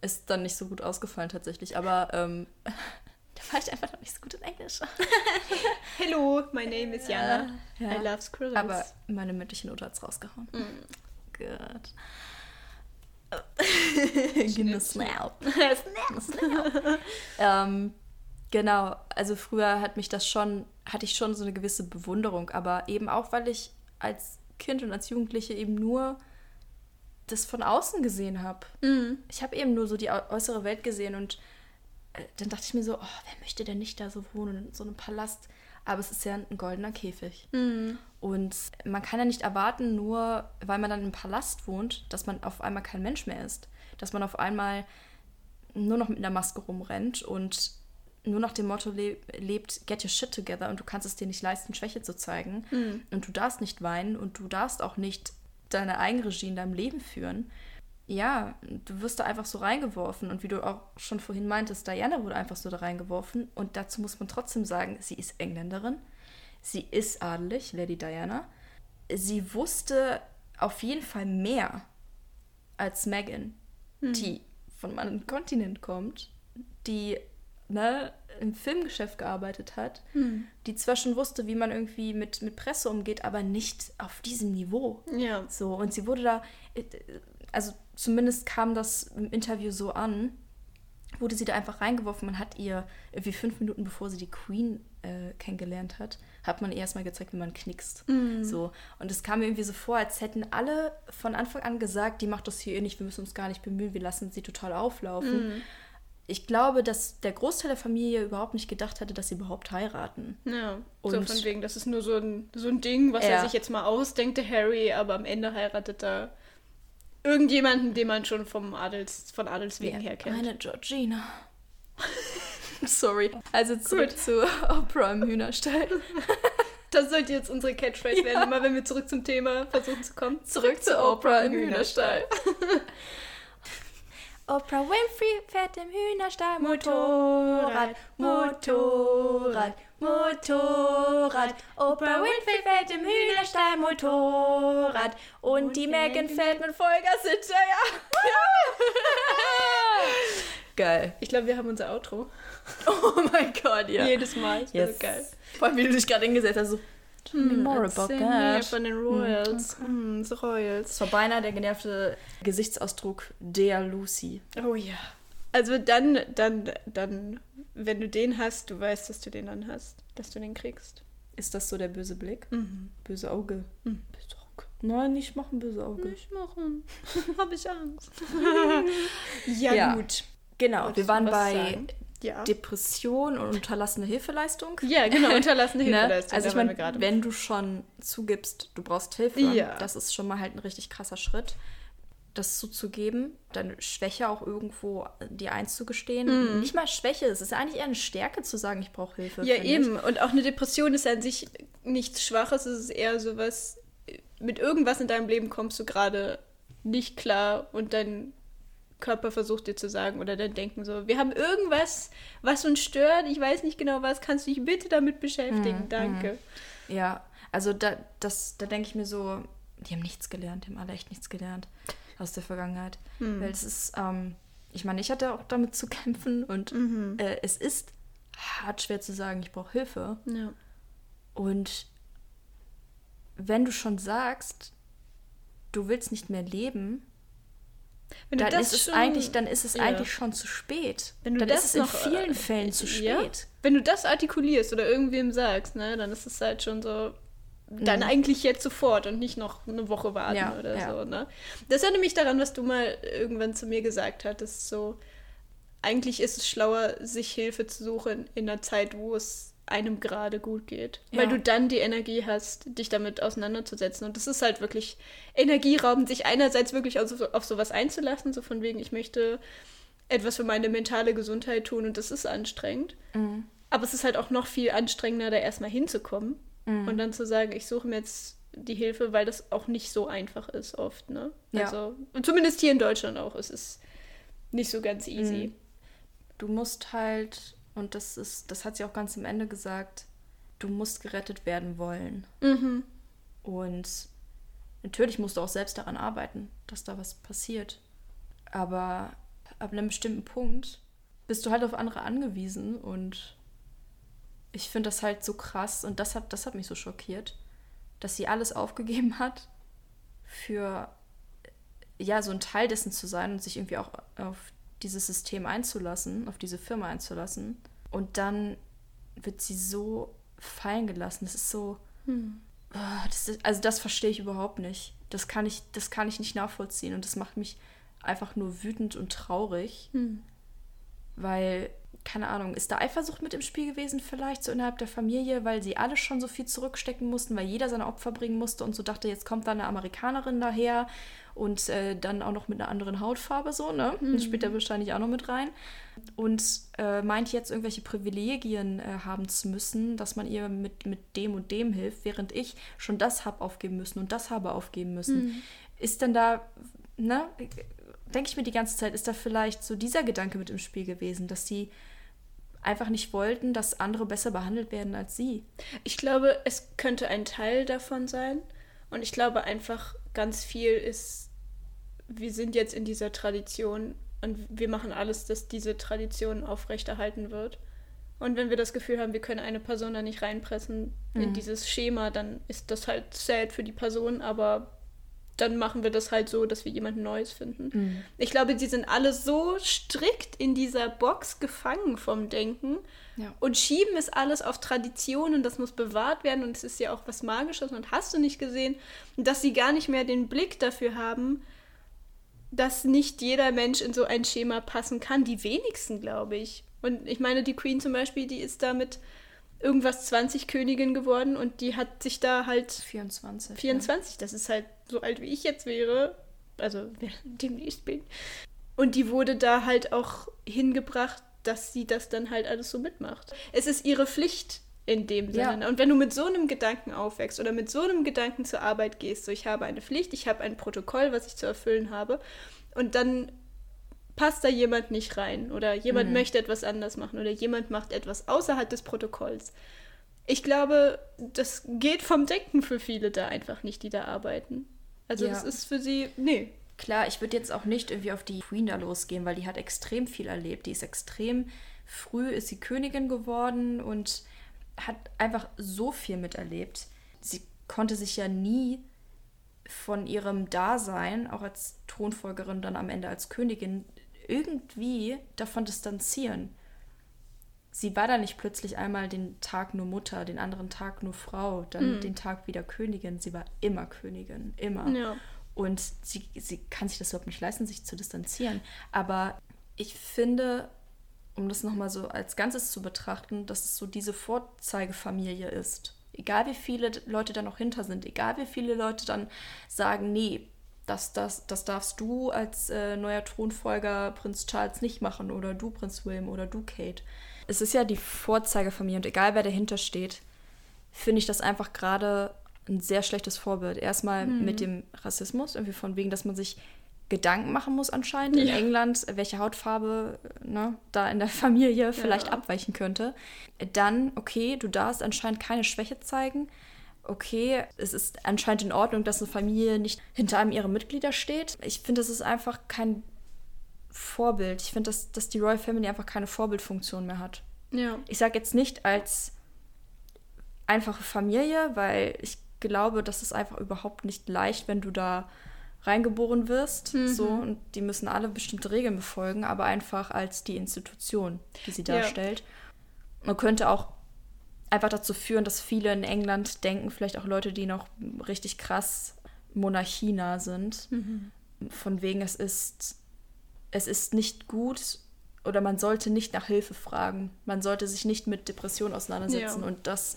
Ist dann nicht so gut ausgefallen tatsächlich, aber ähm, da war ich einfach noch nicht so gut in Englisch. Hello, my name is Jana. Ja. I love squirrels. Aber meine mündliche Note hat's rausgehauen. Mhm. Gut. genau, snap. ähm, genau, also früher hat mich das schon, hatte ich schon so eine gewisse Bewunderung, aber eben auch, weil ich als Kind und als Jugendliche eben nur das von außen gesehen habe. Mhm. Ich habe eben nur so die äu- äußere Welt gesehen und äh, dann dachte ich mir so, oh, wer möchte denn nicht da so wohnen, in so einem Palast? Aber es ist ja ein goldener Käfig. Mhm. Und man kann ja nicht erwarten, nur weil man dann im Palast wohnt, dass man auf einmal kein Mensch mehr ist. Dass man auf einmal nur noch mit einer Maske rumrennt und nur nach dem Motto le lebt, get your shit together und du kannst es dir nicht leisten, Schwäche zu zeigen. Und du darfst nicht weinen und du darfst auch nicht deine Eigenregie in deinem Leben führen. Ja, du wirst da einfach so reingeworfen. Und wie du auch schon vorhin meintest, Diana wurde einfach so da reingeworfen. Und dazu muss man trotzdem sagen, sie ist Engländerin. Sie ist adelig, Lady Diana. Sie wusste auf jeden Fall mehr als Megan, die von einem anderen Kontinent kommt, die ne, im Filmgeschäft gearbeitet hat, die zwar schon wusste, wie man irgendwie mit, mit Presse umgeht, aber nicht auf diesem Niveau. Ja. So, und sie wurde da, äh, also zumindest kam das im Interview so an, wurde sie da einfach reingeworfen. Man hat ihr irgendwie fünf Minuten bevor sie die Queen äh, kennengelernt hat, hat man ihr erstmal gezeigt, wie man knickst. So. Und es kam mir irgendwie so vor, als hätten alle von Anfang an gesagt, die macht das hier eh nicht, wir müssen uns gar nicht bemühen, wir lassen sie total auflaufen. Ich glaube, dass der Großteil der Familie überhaupt nicht gedacht hatte, dass sie überhaupt heiraten. Ja, so Und- von wegen, das ist nur so ein, so ein Ding, was Ja. er sich jetzt mal ausdenkt, der Harry, aber am Ende heiratet er irgendjemanden, den man schon vom Adels, von Adelswegen her kennt. Eine Georgina. Sorry. Also zurück Gut. zu Oprah im Hühnerstall. Das sollte jetzt unsere Catchphrase werden, immer wenn wir zurück zum Thema versuchen zu kommen. Zurück zu Oprah im Hühnerstall. Oprah Winfrey fährt im Hühnerstall Motorrad, Motorrad, Motorrad. Oprah Winfrey fährt im Hühnerstall Motorrad und die Megan fährt mit Vollgas hinterher. Geil. Ich glaube, wir haben unser Outro. Oh mein Gott, ja. Jedes Mal. Das Yes. geil. Vor allem, wie du dich gerade hingesetzt hast, so, tell me more about that. von den Royals. Hm, so Royals. Das war beinahe der genervte Gesichtsausdruck der Lucy. Oh ja. Also dann, dann, dann, wenn du den hast, du weißt, dass du den dann hast, dass du den kriegst. Ist das so der böse Blick? Mhm. Böse Auge. Mhm. Böse Auge. Nein, nicht machen, böse Auge. Nicht machen. Hab ich Angst. ja, Ja. gut. Genau, Wolltest wir waren bei sagen? Ja. Depression und unterlassene Hilfeleistung. Ja, genau, unterlassene Ne? Hilfeleistung. Also ich meine, wenn du schon zugibst, du brauchst Hilfe, Ja. das ist schon mal halt ein richtig krasser Schritt, das zuzugeben, deine Schwäche auch irgendwo dir einzugestehen. Nicht mal Schwäche, es ist eigentlich eher eine Stärke zu sagen, ich brauche Hilfe. Ja, finde ich. eben. Und auch eine Depression ist an sich nichts Schwaches, es ist eher sowas, mit irgendwas in deinem Leben kommst du gerade nicht klar und dein Körper versucht dir zu sagen oder dein Denken so, wir haben irgendwas, was uns stört, ich weiß nicht genau was, kannst du dich bitte damit beschäftigen, Mhm, danke. Ja, also da, das, da denke ich mir so, die haben nichts gelernt, die haben alle echt nichts gelernt aus der Vergangenheit. Hm. Weil es ist, ähm, ich meine, ich hatte auch damit zu kämpfen und Mhm. äh, es ist hart schwer zu sagen, ich brauche Hilfe. Ja. Und wenn du schon sagst, du willst nicht mehr leben, Wenn du dann das ist es schon- eigentlich, dann ist es ja. eigentlich schon zu spät. Wenn du dann das ist es in noch, vielen äh, Fällen zu ja? spät. Wenn du das artikulierst oder irgendwem sagst, ne, dann ist es halt schon so, dann Mhm. eigentlich jetzt sofort und nicht noch eine Woche warten Ja, oder ja. so, ne? Das erinnert mich daran, was du mal irgendwann zu mir gesagt hattest, so eigentlich ist es schlauer, sich Hilfe zu suchen in einer Zeit, wo es einem gerade gut geht. Weil Ja. du dann die Energie hast, dich damit auseinanderzusetzen. Und das ist halt wirklich energieraubend, sich einerseits wirklich auf, so, auf sowas einzulassen, so von wegen, ich möchte etwas für meine mentale Gesundheit tun und das ist anstrengend. Mhm. Aber es ist halt auch noch viel anstrengender, da erstmal hinzukommen Mhm. und dann zu sagen, ich suche mir jetzt die Hilfe, weil das auch nicht so einfach ist oft, ne? Ja. Also, und zumindest hier in Deutschland auch, es ist nicht so ganz easy. Du musst halt, und das ist, das hat sie auch ganz am Ende gesagt, du musst gerettet werden wollen. Mhm. Und natürlich musst du auch selbst daran arbeiten, dass da was passiert. Aber ab einem bestimmten Punkt bist du halt auf andere angewiesen und ich finde das halt so krass und das hat, das hat mich so schockiert, dass sie alles aufgegeben hat für ja so ein Teil dessen zu sein und sich irgendwie auch auf dieses System einzulassen, auf diese Firma einzulassen. Und dann wird sie so fallen gelassen. Das ist so. Ah, Das ist, also das verstehe ich überhaupt nicht. Das kann ich, das kann ich nicht nachvollziehen. Und das macht mich einfach nur wütend und traurig. Weil, keine Ahnung, ist da Eifersucht mit im Spiel gewesen vielleicht, so innerhalb der Familie, weil sie alle schon so viel zurückstecken mussten, weil jeder seine Opfer bringen musste und so dachte, jetzt kommt da eine Amerikanerin daher und äh, dann auch noch mit einer anderen Hautfarbe so, ne? Das spielt da wahrscheinlich auch noch mit rein. Und äh, meint jetzt irgendwelche Privilegien äh, haben zu müssen, dass man ihr mit, mit dem und dem hilft, während ich schon das habe aufgeben müssen und das habe aufgeben müssen. Ist denn da, ne? Denke ich mir die ganze Zeit, ist da vielleicht so dieser Gedanke mit im Spiel gewesen, dass sie einfach nicht wollten, dass andere besser behandelt werden als sie. Ich glaube, es könnte ein Teil davon sein. Und ich glaube einfach, ganz viel ist, wir sind jetzt in dieser Tradition und wir machen alles, dass diese Tradition aufrechterhalten wird. Und wenn wir das Gefühl haben, wir können eine Person da nicht reinpressen in Mhm. dieses Schema, dann ist das halt sad für die Person, aber dann machen wir das halt so, dass wir jemanden Neues finden. Ich glaube, die sind alle so strikt in dieser Box gefangen vom Denken Ja. und schieben es alles auf Tradition und das muss bewahrt werden und es ist ja auch was Magisches und hast du nicht gesehen, dass sie gar nicht mehr den Blick dafür haben, dass nicht jeder Mensch in so ein Schema passen kann. Die wenigsten, glaube ich. Und ich meine, die Queen zum Beispiel, die ist da mit irgendwas 20 Königin geworden und die hat sich da halt 24. 24, das ist halt so alt wie ich jetzt wäre, also demnächst bin. Und die wurde da halt auch hingebracht, dass sie das dann halt alles so mitmacht. Es ist ihre Pflicht in dem Ja. Sinne. Und wenn du mit so einem Gedanken aufwächst oder mit so einem Gedanken zur Arbeit gehst, so ich habe eine Pflicht, ich habe ein Protokoll, was ich zu erfüllen habe, und dann passt da jemand nicht rein oder jemand Mhm. möchte etwas anders machen oder jemand macht etwas außerhalb des Protokolls. Ich glaube, das geht vom Denken für viele da einfach nicht, die da arbeiten. Also Ja. das ist für sie, nee. Klar, ich würde jetzt auch nicht irgendwie auf die Queen da losgehen, weil die hat extrem viel erlebt. Die ist extrem früh, ist sie Königin geworden und hat einfach so viel miterlebt. Sie konnte sich ja nie von ihrem Dasein, auch als Thronfolgerin, dann am Ende als Königin, irgendwie davon distanzieren. Sie war da nicht plötzlich einmal den Tag nur Mutter, den anderen Tag nur Frau, dann den Tag wieder Königin. Sie war immer Königin, immer. Ja. Und sie, sie kann sich das überhaupt nicht leisten, sich zu distanzieren. Aber ich finde, um das nochmal so als Ganzes zu betrachten, dass es so diese Vorzeigefamilie ist. Egal wie viele Leute da noch hinter sind, egal wie viele Leute dann sagen, nee, das, das, das darfst du als äh, neuer Thronfolger Prinz Charles nicht machen oder du Prinz William oder du Kate. Es ist ja die Vorzeigefamilie und egal wer dahinter steht, finde ich das einfach gerade ein sehr schlechtes Vorbild. Erstmal mit dem Rassismus, irgendwie von wegen, dass man sich Gedanken machen muss anscheinend in Ja. England, welche Hautfarbe ne, da in der Familie vielleicht Ja. abweichen könnte. Dann, okay, du darfst anscheinend keine Schwäche zeigen. Okay, es ist anscheinend in Ordnung, dass eine Familie nicht hinter einem ihrer Mitglieder steht. Ich finde, das ist einfach kein Vorbild. Ich finde, dass, dass die Royal Family einfach keine Vorbildfunktion mehr hat. Ja. Ich sage jetzt nicht als einfache Familie, weil ich glaube, das ist einfach überhaupt nicht leicht, wenn du da reingeboren wirst. So, und die müssen alle bestimmte Regeln befolgen, aber einfach als die Institution, die sie Ja. darstellt. Man könnte auch einfach dazu führen, dass viele in England denken, vielleicht auch Leute, die noch richtig krass monarchienah sind, Mhm. von wegen es ist, es ist nicht gut oder man sollte nicht nach Hilfe fragen. Man sollte sich nicht mit Depressionen auseinandersetzen Ja. und das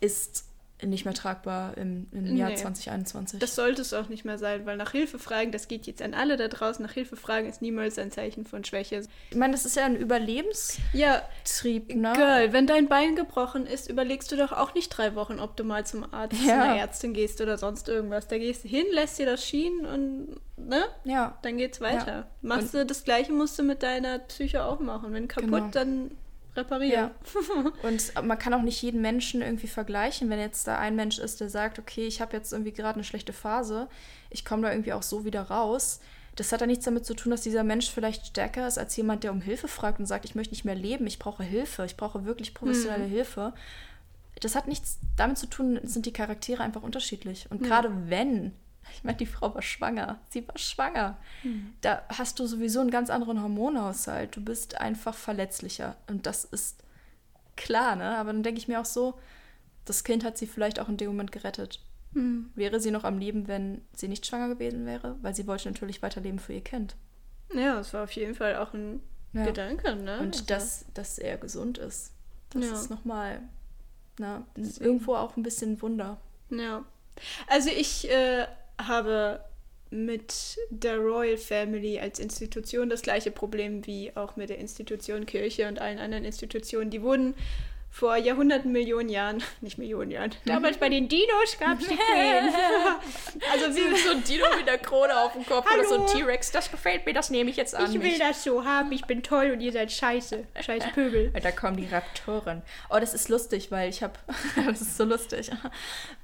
ist nicht mehr tragbar im, im Jahr Nee. 2021. Das sollte es auch nicht mehr sein, weil nach Hilfe fragen, das geht jetzt an alle da draußen, nach Hilfe fragen ist niemals ein Zeichen von Schwäche. ich meine, das ist ja ein Überlebenstrieb, Ja, ne? Girl, wenn dein Bein gebrochen ist, überlegst du doch auch nicht drei Wochen, ob du mal zum Arzt, zu Ja. einer Ärztin gehst oder sonst irgendwas. Da gehst du hin, lässt dir das schienen und, ne? Ja. Dann geht's weiter. Ja. Machst du das Gleiche, musst du mit deiner Psyche auch machen. Wenn kaputt, Genau. dann reparieren. Ja. Und man kann auch nicht jeden Menschen irgendwie vergleichen, wenn jetzt da ein Mensch ist, der sagt, okay, ich habe jetzt irgendwie gerade eine schlechte Phase, ich komme da irgendwie auch so wieder raus. Das hat ja nichts damit zu tun, dass dieser Mensch vielleicht stärker ist als jemand, der um Hilfe fragt und sagt, ich möchte nicht mehr leben, ich brauche Hilfe, ich brauche wirklich professionelle Hilfe. Das hat nichts damit zu tun, sind die Charaktere einfach unterschiedlich. Und gerade wenn, ich meine, die Frau war schwanger, sie war schwanger, da hast du sowieso einen ganz anderen Hormonhaushalt. Du bist einfach verletzlicher. Und das ist klar, ne? Aber dann denke ich mir auch so, das Kind hat sie vielleicht auch in dem Moment gerettet. Wäre sie noch am Leben, wenn sie nicht schwanger gewesen wäre? Weil sie wollte natürlich weiterleben für ihr Kind. Ja, das war auf jeden Fall auch ein Ja. Gedanke, ne? Und Also, dass, dass er gesund ist. Das Ja. ist nochmal, na, Deswegen. irgendwo auch ein bisschen Wunder. Ja. Also ich äh, habe mit der Royal Family als Institution das gleiche Problem wie auch mit der Institution Kirche und allen anderen Institutionen. Die wurden vor Jahrhunderten, Millionen Jahren, nicht Millionen Jahren, damals bei den Dinos gab es die Queen. also wir, so ein Dino mit der Krone auf dem Kopf oder so ein T-Rex, das gefällt mir, das nehme ich jetzt an. ich will das so haben, ich bin toll und ihr seid scheiße. Scheiß Pöbel. Da kommen die Raptoren. Oh, das ist lustig, weil ich habe, das ist so lustig,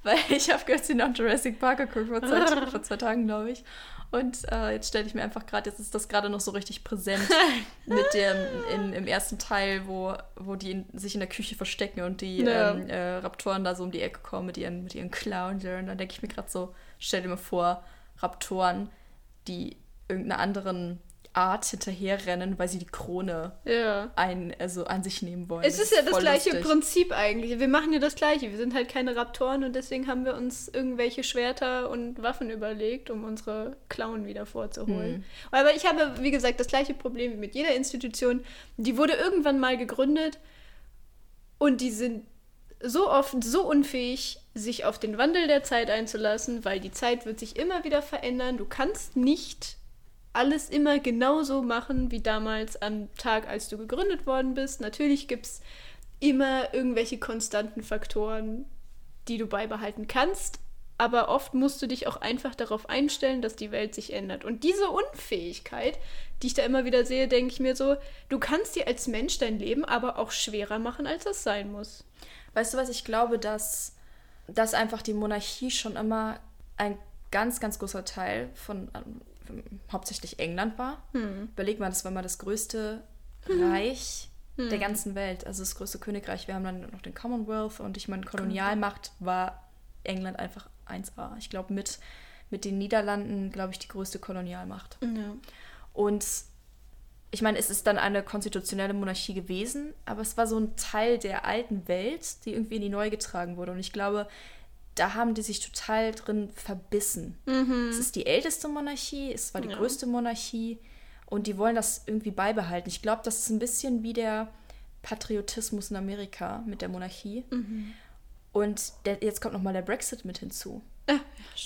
weil ich habe kürzlich noch Jurassic Park geguckt, vor zwei, vor zwei Tagen, glaube ich. Und äh, jetzt stelle ich mir einfach gerade, jetzt ist das gerade noch so richtig präsent mit dem, in, im ersten Teil, wo, wo die in, sich in der Küche verstecken und die Ja. ähm, äh, Raptoren da so um die Ecke kommen mit ihren, mit ihren Klauen. Und dann denke ich mir gerade so, stell dir mal vor, Raptoren, die irgendeiner anderen Art hinterherrennen, weil sie die Krone Ja. ein, also an sich nehmen wollen. Es ist ja das gleiche lustig. Prinzip eigentlich. Wir machen ja das gleiche. Wir sind halt keine Raptoren und deswegen haben wir uns irgendwelche Schwerter und Waffen überlegt, um unsere Klauen wieder vorzuholen. Hm. Aber ich habe, wie gesagt, das gleiche Problem wie mit jeder Institution. Die wurde irgendwann mal gegründet und die sind so oft so unfähig, sich auf den Wandel der Zeit einzulassen, weil die Zeit wird sich immer wieder verändern. Du kannst nicht alles immer genauso machen wie damals am Tag, als du gegründet worden bist. Natürlich gibt es immer irgendwelche konstanten Faktoren, die du beibehalten kannst, aber oft musst du dich auch einfach darauf einstellen, dass die Welt sich ändert. Und diese Unfähigkeit, die ich da immer wieder sehe, denke ich mir so, du kannst dir als Mensch dein Leben aber auch schwerer machen, als es sein muss. Weißt du was, ich glaube, dass, dass einfach die Monarchie schon immer ein ganz, ganz großer Teil von ähm, hauptsächlich England war. Hm. Überleg mal, das war mal das größte Reich der ganzen Welt, also das größte Königreich. Wir haben dann noch den Commonwealth und ich meine, Kolonialmacht war England einfach 1A. Ich glaube, mit, mit den Niederlanden, glaube ich, die größte Kolonialmacht. Ja. Und ich meine, es ist dann eine konstitutionelle Monarchie gewesen, aber es war so ein Teil der alten Welt, die irgendwie in die neue getragen wurde. Und ich glaube, da haben die sich total drin verbissen. Es ist die älteste Monarchie, es war die Ja. größte Monarchie und die wollen das irgendwie beibehalten. Ich glaube, das ist ein bisschen wie der Patriotismus in Amerika mit der Monarchie. Und der, jetzt kommt nochmal der Brexit mit hinzu. Ah,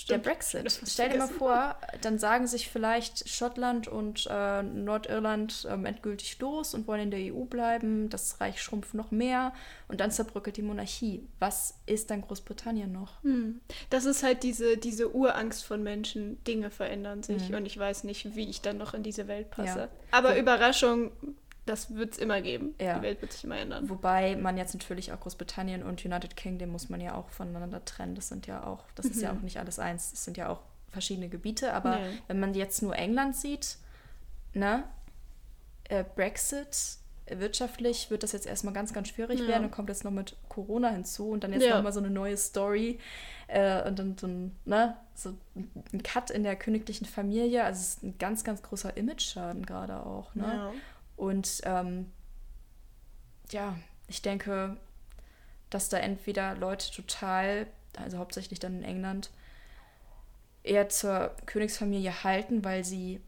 Der. Brexit. Stell dir mal vor, dann sagen sich vielleicht Schottland und äh, Nordirland ähm, endgültig los und wollen in der EU bleiben. Das Reich schrumpft noch mehr und dann zerbröckelt die Monarchie. Was ist dann Großbritannien noch? Hm. Das ist halt diese, diese Urangst von Menschen, Dinge verändern sich Mhm. und ich weiß nicht, wie ich dann noch in diese Welt passe. Ja. Aber Wo- Überraschung, das wird es immer geben. Ja. Die Welt wird sich immer ändern. Wobei man jetzt natürlich auch Großbritannien und United Kingdom muss man ja auch voneinander trennen. Das sind ja auch, das ist ja auch nicht alles eins. Das sind ja auch verschiedene Gebiete. Aber Nee. wenn man jetzt nur England sieht, ne, äh, Brexit, wirtschaftlich wird das jetzt erstmal ganz, ganz schwierig Ja. werden und kommt jetzt noch mit Corona hinzu und dann jetzt Ja. nochmal so eine neue Story äh, und dann so ein, ne, so ein Cut in der königlichen Familie. Also es ist ein ganz, ganz großer Image-Schaden gerade auch. Ne? Ja. Und ähm, ja, ich denke, dass da entweder Leute total, also hauptsächlich dann in England, eher zur Königsfamilie halten, weil sie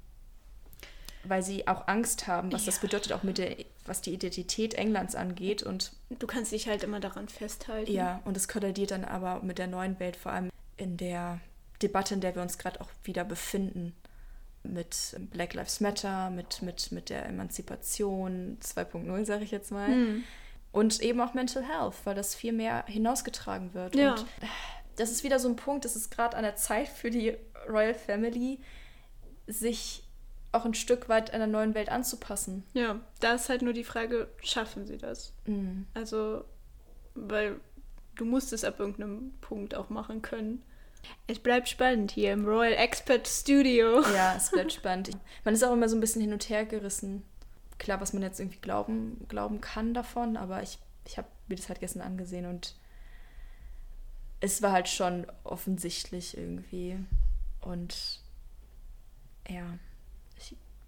weil sie auch Angst haben, was ja. das bedeutet, auch mit der, was die Identität Englands angeht. Und du kannst dich halt immer daran festhalten. Ja, und es kollidiert dann aber mit der neuen Welt, vor allem in der Debatte, in der wir uns gerade auch wieder befinden. Mit Black Lives Matter, mit, mit, mit der Emanzipation 2.0, sage ich jetzt mal. Hm. Und eben auch Mental Health, weil das viel mehr hinausgetragen wird. Ja. Und das ist wieder so ein Punkt, das ist gerade an der Zeit für die Royal Family, sich auch ein Stück weit einer neuen Welt anzupassen. Ja, da ist halt nur die Frage, schaffen sie das? Mhm. Also, weil du musst es ab irgendeinem Punkt auch machen können. Es bleibt spannend hier im Royal Expert Studio. Ja, es bleibt spannend. Man ist auch immer so ein bisschen hin und her gerissen. Klar, was man jetzt irgendwie glauben, glauben kann davon, aber ich, ich habe mir das halt gestern angesehen und es war halt schon offensichtlich irgendwie. Und ja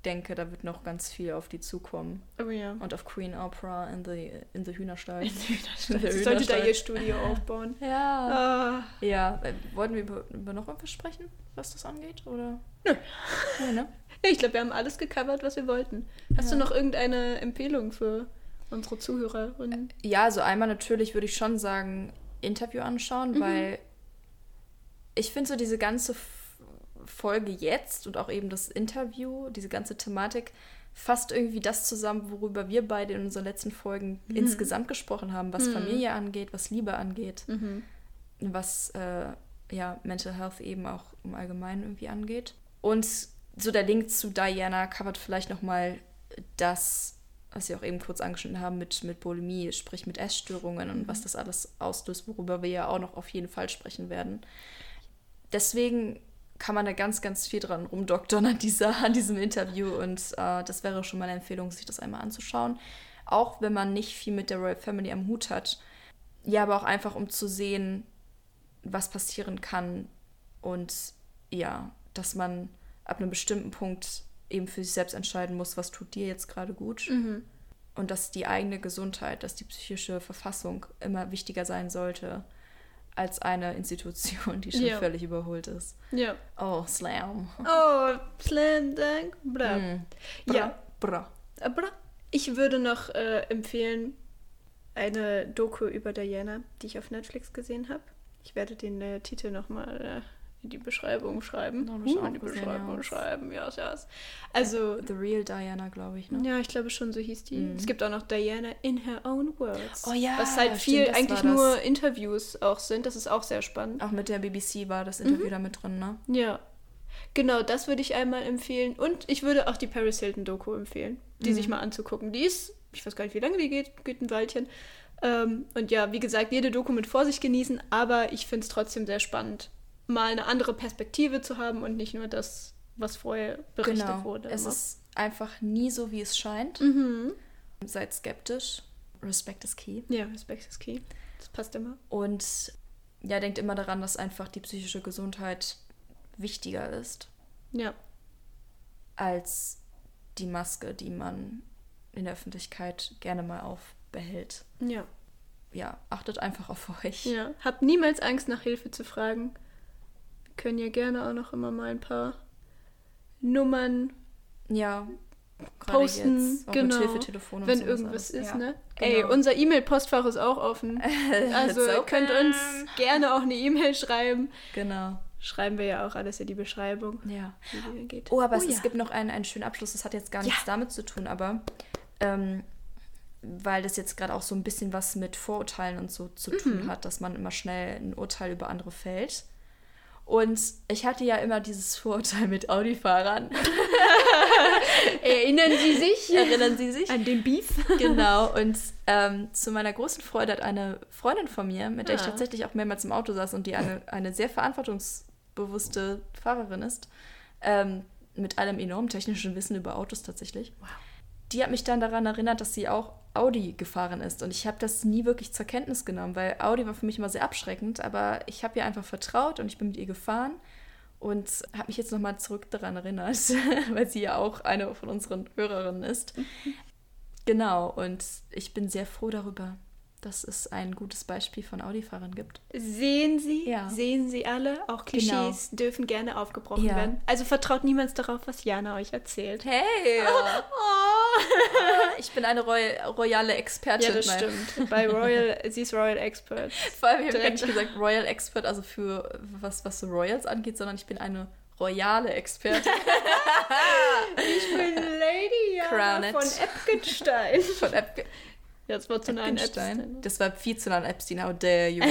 denke, da wird noch ganz viel auf die zukommen. Oh ja. Und auf Queen Opera in the, in the Hühnerstall. In the Hühnerstall. Sie sollte da ihr Studio aufbauen. Ja. Ah. Ja. Äh, wollten wir über, über noch irgendwas sprechen, was das angeht? Oder? Nö. Ja, ne? Ich glaube, wir haben alles gecovert, was wir wollten. Hast ja. du noch irgendeine Empfehlung für unsere Zuhörerinnen? Ja, also einmal natürlich würde ich schon sagen, Interview anschauen, mhm. weil ich finde so diese ganze Folge jetzt und auch eben das Interview, diese ganze Thematik, fasst irgendwie das zusammen, worüber wir beide in unseren letzten Folgen mhm. insgesamt gesprochen haben, was mhm. Familie angeht, was Liebe angeht, mhm. was äh, ja, Mental Health eben auch im Allgemeinen irgendwie angeht. Und so der Link zu Diana covert vielleicht nochmal das, was Sie auch eben kurz angeschnitten haben mit, mit Bulimie, sprich mit Essstörungen und was mhm. das alles auslöst, worüber wir ja auch noch auf jeden Fall sprechen werden. Deswegen kann man da ganz, ganz viel dran rumdoktern an, dieser, an diesem Interview. Und äh, das wäre schon meine Empfehlung, sich das einmal anzuschauen. Auch wenn man nicht viel mit der Royal Family am Hut hat. Ja, aber auch einfach, um zu sehen, was passieren kann. Und ja, dass man ab einem bestimmten Punkt eben für sich selbst entscheiden muss, was tut dir jetzt gerade gut. Mhm. Und dass die eigene Gesundheit, dass die psychische Verfassung immer wichtiger sein sollte als eine Institution, die schon ja. völlig überholt ist. Ja. Oh, Slam. Oh, Slam Dank. Bra. Mm. Bra. Ja. Bra. Äh, bra. Ich würde noch äh, empfehlen eine Doku über Diana, die ich auf Netflix gesehen habe. Ich werde den äh, Titel nochmal äh, die Beschreibung schreiben. No, uh, in die Beschreibung ja. schreiben, ja, ja. Also. The Real Diana, glaube ich, ne? Ja, ich glaube schon, so hieß die. Mhm. Es gibt auch noch Diana in her own words. Oh ja. Was halt viel stimmt, eigentlich nur Interviews auch sind. Das ist auch sehr spannend. Auch mit der BBC war das Interview mhm. da mit drin, ne? Ja. Genau, das würde ich einmal empfehlen. Und ich würde auch die Paris Hilton Doku empfehlen, die mhm. sich mal anzugucken. Die ist, ich weiß gar nicht, wie lange die geht, geht ein Weilchen. Ähm, und ja, wie gesagt, jede Doku mit Vorsicht genießen, aber ich finde es trotzdem sehr spannend mal eine andere Perspektive zu haben und nicht nur das, was vorher berichtet genau. wurde. Es ist einfach nie so, wie es scheint. Mhm. Seid skeptisch. Respect is key. Ja, Respect is key. Das passt immer. Und ja, denkt immer daran, dass einfach die psychische Gesundheit wichtiger ist. Ja. Als die Maske, die man in der Öffentlichkeit gerne mal aufbehält. Ja. Ja, achtet einfach auf euch. Ja, habt niemals Angst, nach Hilfe zu fragen können ja gerne auch noch immer mal ein paar Nummern ja, posten, jetzt, genau, wenn irgendwas ist, ja, ne? Genau. Ey, unser E-Mail-Postfach ist auch offen. Also ihr könnt uns gerne auch eine E-Mail schreiben. Genau. Schreiben wir ja auch alles in die Beschreibung. Ja. Oh, aber oh, es, ja. es, gibt noch einen, einen schönen Abschluss. Das hat jetzt gar nichts damit zu tun, aber ähm, weil das jetzt gerade auch so ein bisschen was mit Vorurteilen und so zu tun mhm. hat, dass man immer schnell ein Urteil über andere fällt. Und ich hatte ja immer dieses Vorurteil mit Audi-Fahrern. Erinnern Sie sich? Erinnern Sie sich? An den Beef? genau. Und ähm, zu meiner großen Freude hat eine Freundin von mir, mit der ah. ich tatsächlich auch mehrmals im Auto saß und die eine, eine sehr verantwortungsbewusste Fahrerin ist, ähm, mit allem enormen technischen Wissen über Autos tatsächlich. Wow. Die hat mich dann daran erinnert, dass sie auch Audi gefahren ist. Und ich habe das nie wirklich zur Kenntnis genommen, weil Audi war für mich immer sehr abschreckend. Aber ich habe ihr einfach vertraut und ich bin mit ihr gefahren und habe mich jetzt nochmal zurück daran erinnert, weil sie ja auch eine von unseren Hörerinnen ist. Genau, und ich bin sehr froh darüber, dass es ein gutes Beispiel von Audi-Fahrern gibt. Sehen Sie, Ja. sehen Sie alle, auch Klischees dürfen gerne aufgebrochen Ja. werden. Also vertraut niemals darauf, was Jana euch erzählt. Hey! Oh. ich bin eine roy royale Expertin. Ja, das Nein. stimmt. Bei Royal, sie ist Royal Expert. Vor allem, ich habe nicht gesagt Royal Expert, also für was, was so Royals angeht, sondern ich bin eine royale Expertin Ich bin Lady Jana von Epgenstein. von Jetzt war zu nah an Epstein. Das war viel zu nah an Epstein, how dare you.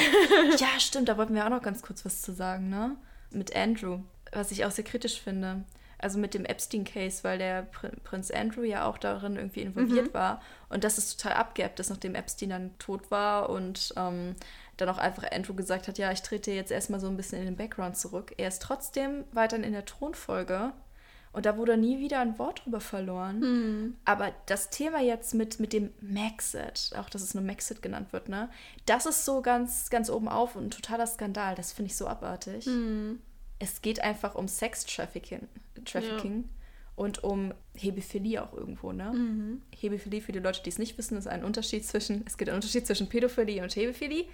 ja, stimmt, da wollten wir auch noch ganz kurz was zu sagen, ne? Mit Andrew, was ich auch sehr kritisch finde. Also mit dem Epstein-Case, weil der Pr Prinz Andrew ja auch darin irgendwie involviert Mhm. war. Und das ist total abgeappt ist, nachdem Epstein dann tot war und ähm, dann auch einfach Andrew gesagt hat, ja, ich trete jetzt erstmal so ein bisschen in den Background zurück. Er ist trotzdem weiterhin in der Thronfolge und da wurde nie wieder ein Wort drüber verloren. Hm. Aber das Thema jetzt mit, mit dem Maxit, auch dass es nur Maxit genannt wird, ne? Das ist so ganz, ganz oben auf und ein totaler Skandal. Das finde ich so abartig. Hm. Es geht einfach um Sex-Trafficking Trafficking und um Hebephilie auch irgendwo, ne? Mhm. Hebephilie, für die Leute, die es nicht wissen, ist ein Unterschied zwischen, es gibt einen Unterschied zwischen Pädophilie und Hebephilie.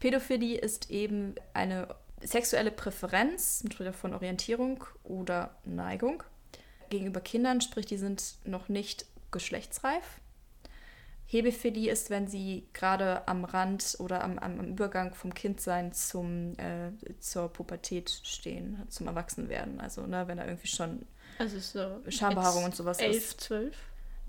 Pädophilie ist eben eine sexuelle Präferenz entweder von Orientierung oder Neigung gegenüber Kindern, sprich, die sind noch nicht geschlechtsreif. Hebephilie ist, wenn sie gerade am Rand oder am, am, Übergang vom Kindsein zum, äh, zur Pubertät stehen, zum Erwachsenwerden. Also, ne, wenn da irgendwie schon Also so Schambehaarung und sowas elf, ist. zwölf.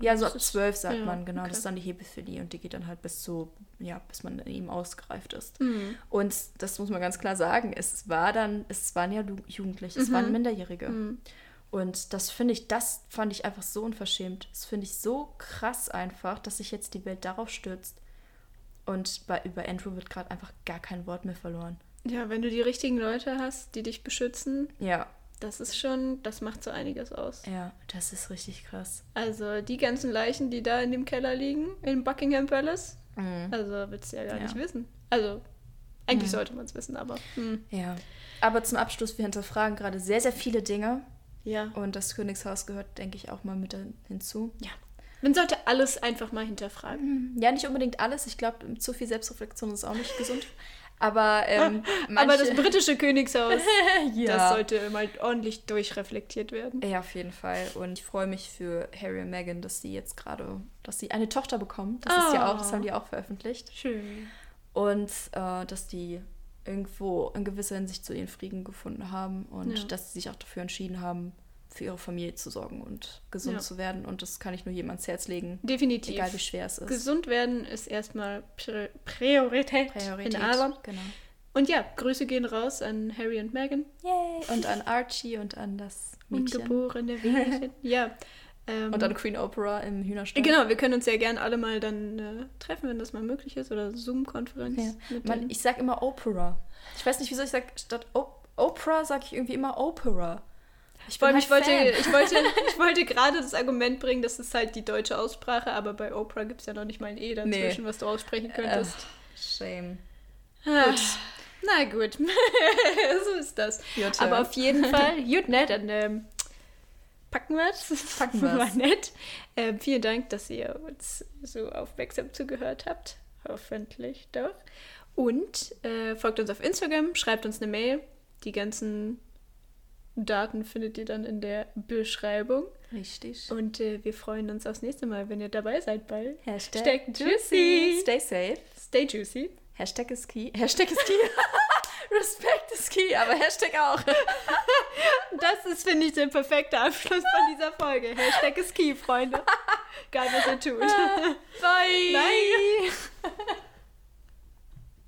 Ja, so ab zwölf sagt ja, man, genau. okay. Das ist dann die Hebephilie und die geht dann halt bis so, ja, bis man in ihm ausgereift ist. Mhm. Und das muss man ganz klar sagen, es war dann, es waren ja Jugendliche, es waren Minderjährige. Mhm. Und das finde ich, das fand ich einfach so unverschämt. Das finde ich so krass einfach, dass sich jetzt die Welt darauf stürzt. Und bei, über Andrew wird gerade einfach gar kein Wort mehr verloren. Ja, wenn du die richtigen Leute hast, die dich beschützen, Ja, das ist schon, das macht so einiges aus. ja, das ist richtig krass. Also die ganzen Leichen, die da in dem Keller liegen, in Buckingham Palace, Mhm. also willst du ja gar Ja. nicht wissen. Also eigentlich Mhm. sollte man es wissen, aber hm. Ja. Aber zum Abschluss, wir hinterfragen gerade sehr, sehr viele Dinge. ja. Und das Königshaus gehört, denke ich, auch mal mit hinzu. Ja. Man sollte alles einfach mal hinterfragen. Ja, nicht unbedingt alles. Ich glaube, zu viel Selbstreflexion ist auch nicht gesund. Aber, ähm, Aber das britische Königshaus, ja. das sollte mal ordentlich durchreflektiert werden. Ja, auf jeden Fall. Und ich freue mich für Harry und Meghan, dass sie jetzt gerade, dass sie eine Tochter bekommen. Das ist ja auch, das Oh. haben die auch veröffentlicht. Schön. Und äh, dass die irgendwo in gewisser Hinsicht zu ihren Frieden gefunden haben und Ja. dass sie sich auch dafür entschieden haben, für ihre Familie zu sorgen und gesund Ja. zu werden. Und das kann ich nur jedem ans Herz legen, Definitiv. egal wie schwer es ist. Gesund werden ist erstmal Pri Priorität, Priorität. in allem. Genau. Und ja, Grüße gehen raus an Harry und Meghan. Yay. Und an Archie und an das Mädchen. Ungeborene Wesen. ja. Ähm, Und an Queen Oprah im Hühnerstall. Genau, wir können uns ja gern alle mal dann äh, treffen, wenn das mal möglich ist. Oder Zoom-Konferenz. Ja. Man, ich sag immer Opera. Ich weiß nicht, wieso ich sag statt o Oprah sage ich irgendwie immer Opera. Ich halt ich wollte, Fan. ich wollte, ich wollte gerade das Argument bringen, das ist halt die deutsche Aussprache, aber bei Oprah gibt es ja noch nicht mal ein E dazwischen, was du aussprechen könntest. Shame. Ah, Na gut, so ist das. Turn. Aber auf jeden Fall, gut, ne, dann ähm, packen wir es. Packen wir's. War nett. Ähm, vielen Dank, dass ihr uns so aufmerksam zugehört habt. Hoffentlich doch. Und äh, folgt uns auf Instagram, schreibt uns eine Mail. Die ganzen Daten findet ihr dann in der Beschreibung. Richtig. Und äh, wir freuen uns aufs nächste Mal, wenn ihr dabei seid bei Hashtag Hashtag juicy. Stay safe. Stay Juicy. Hashtag ist key. Hashtag ist key. Respekt ist key, aber Hashtag auch. Das ist, finde ich, der perfekte Abschluss von dieser Folge. Hashtag ist key, Freunde. Geil, was ihr tut. Bye. Bye.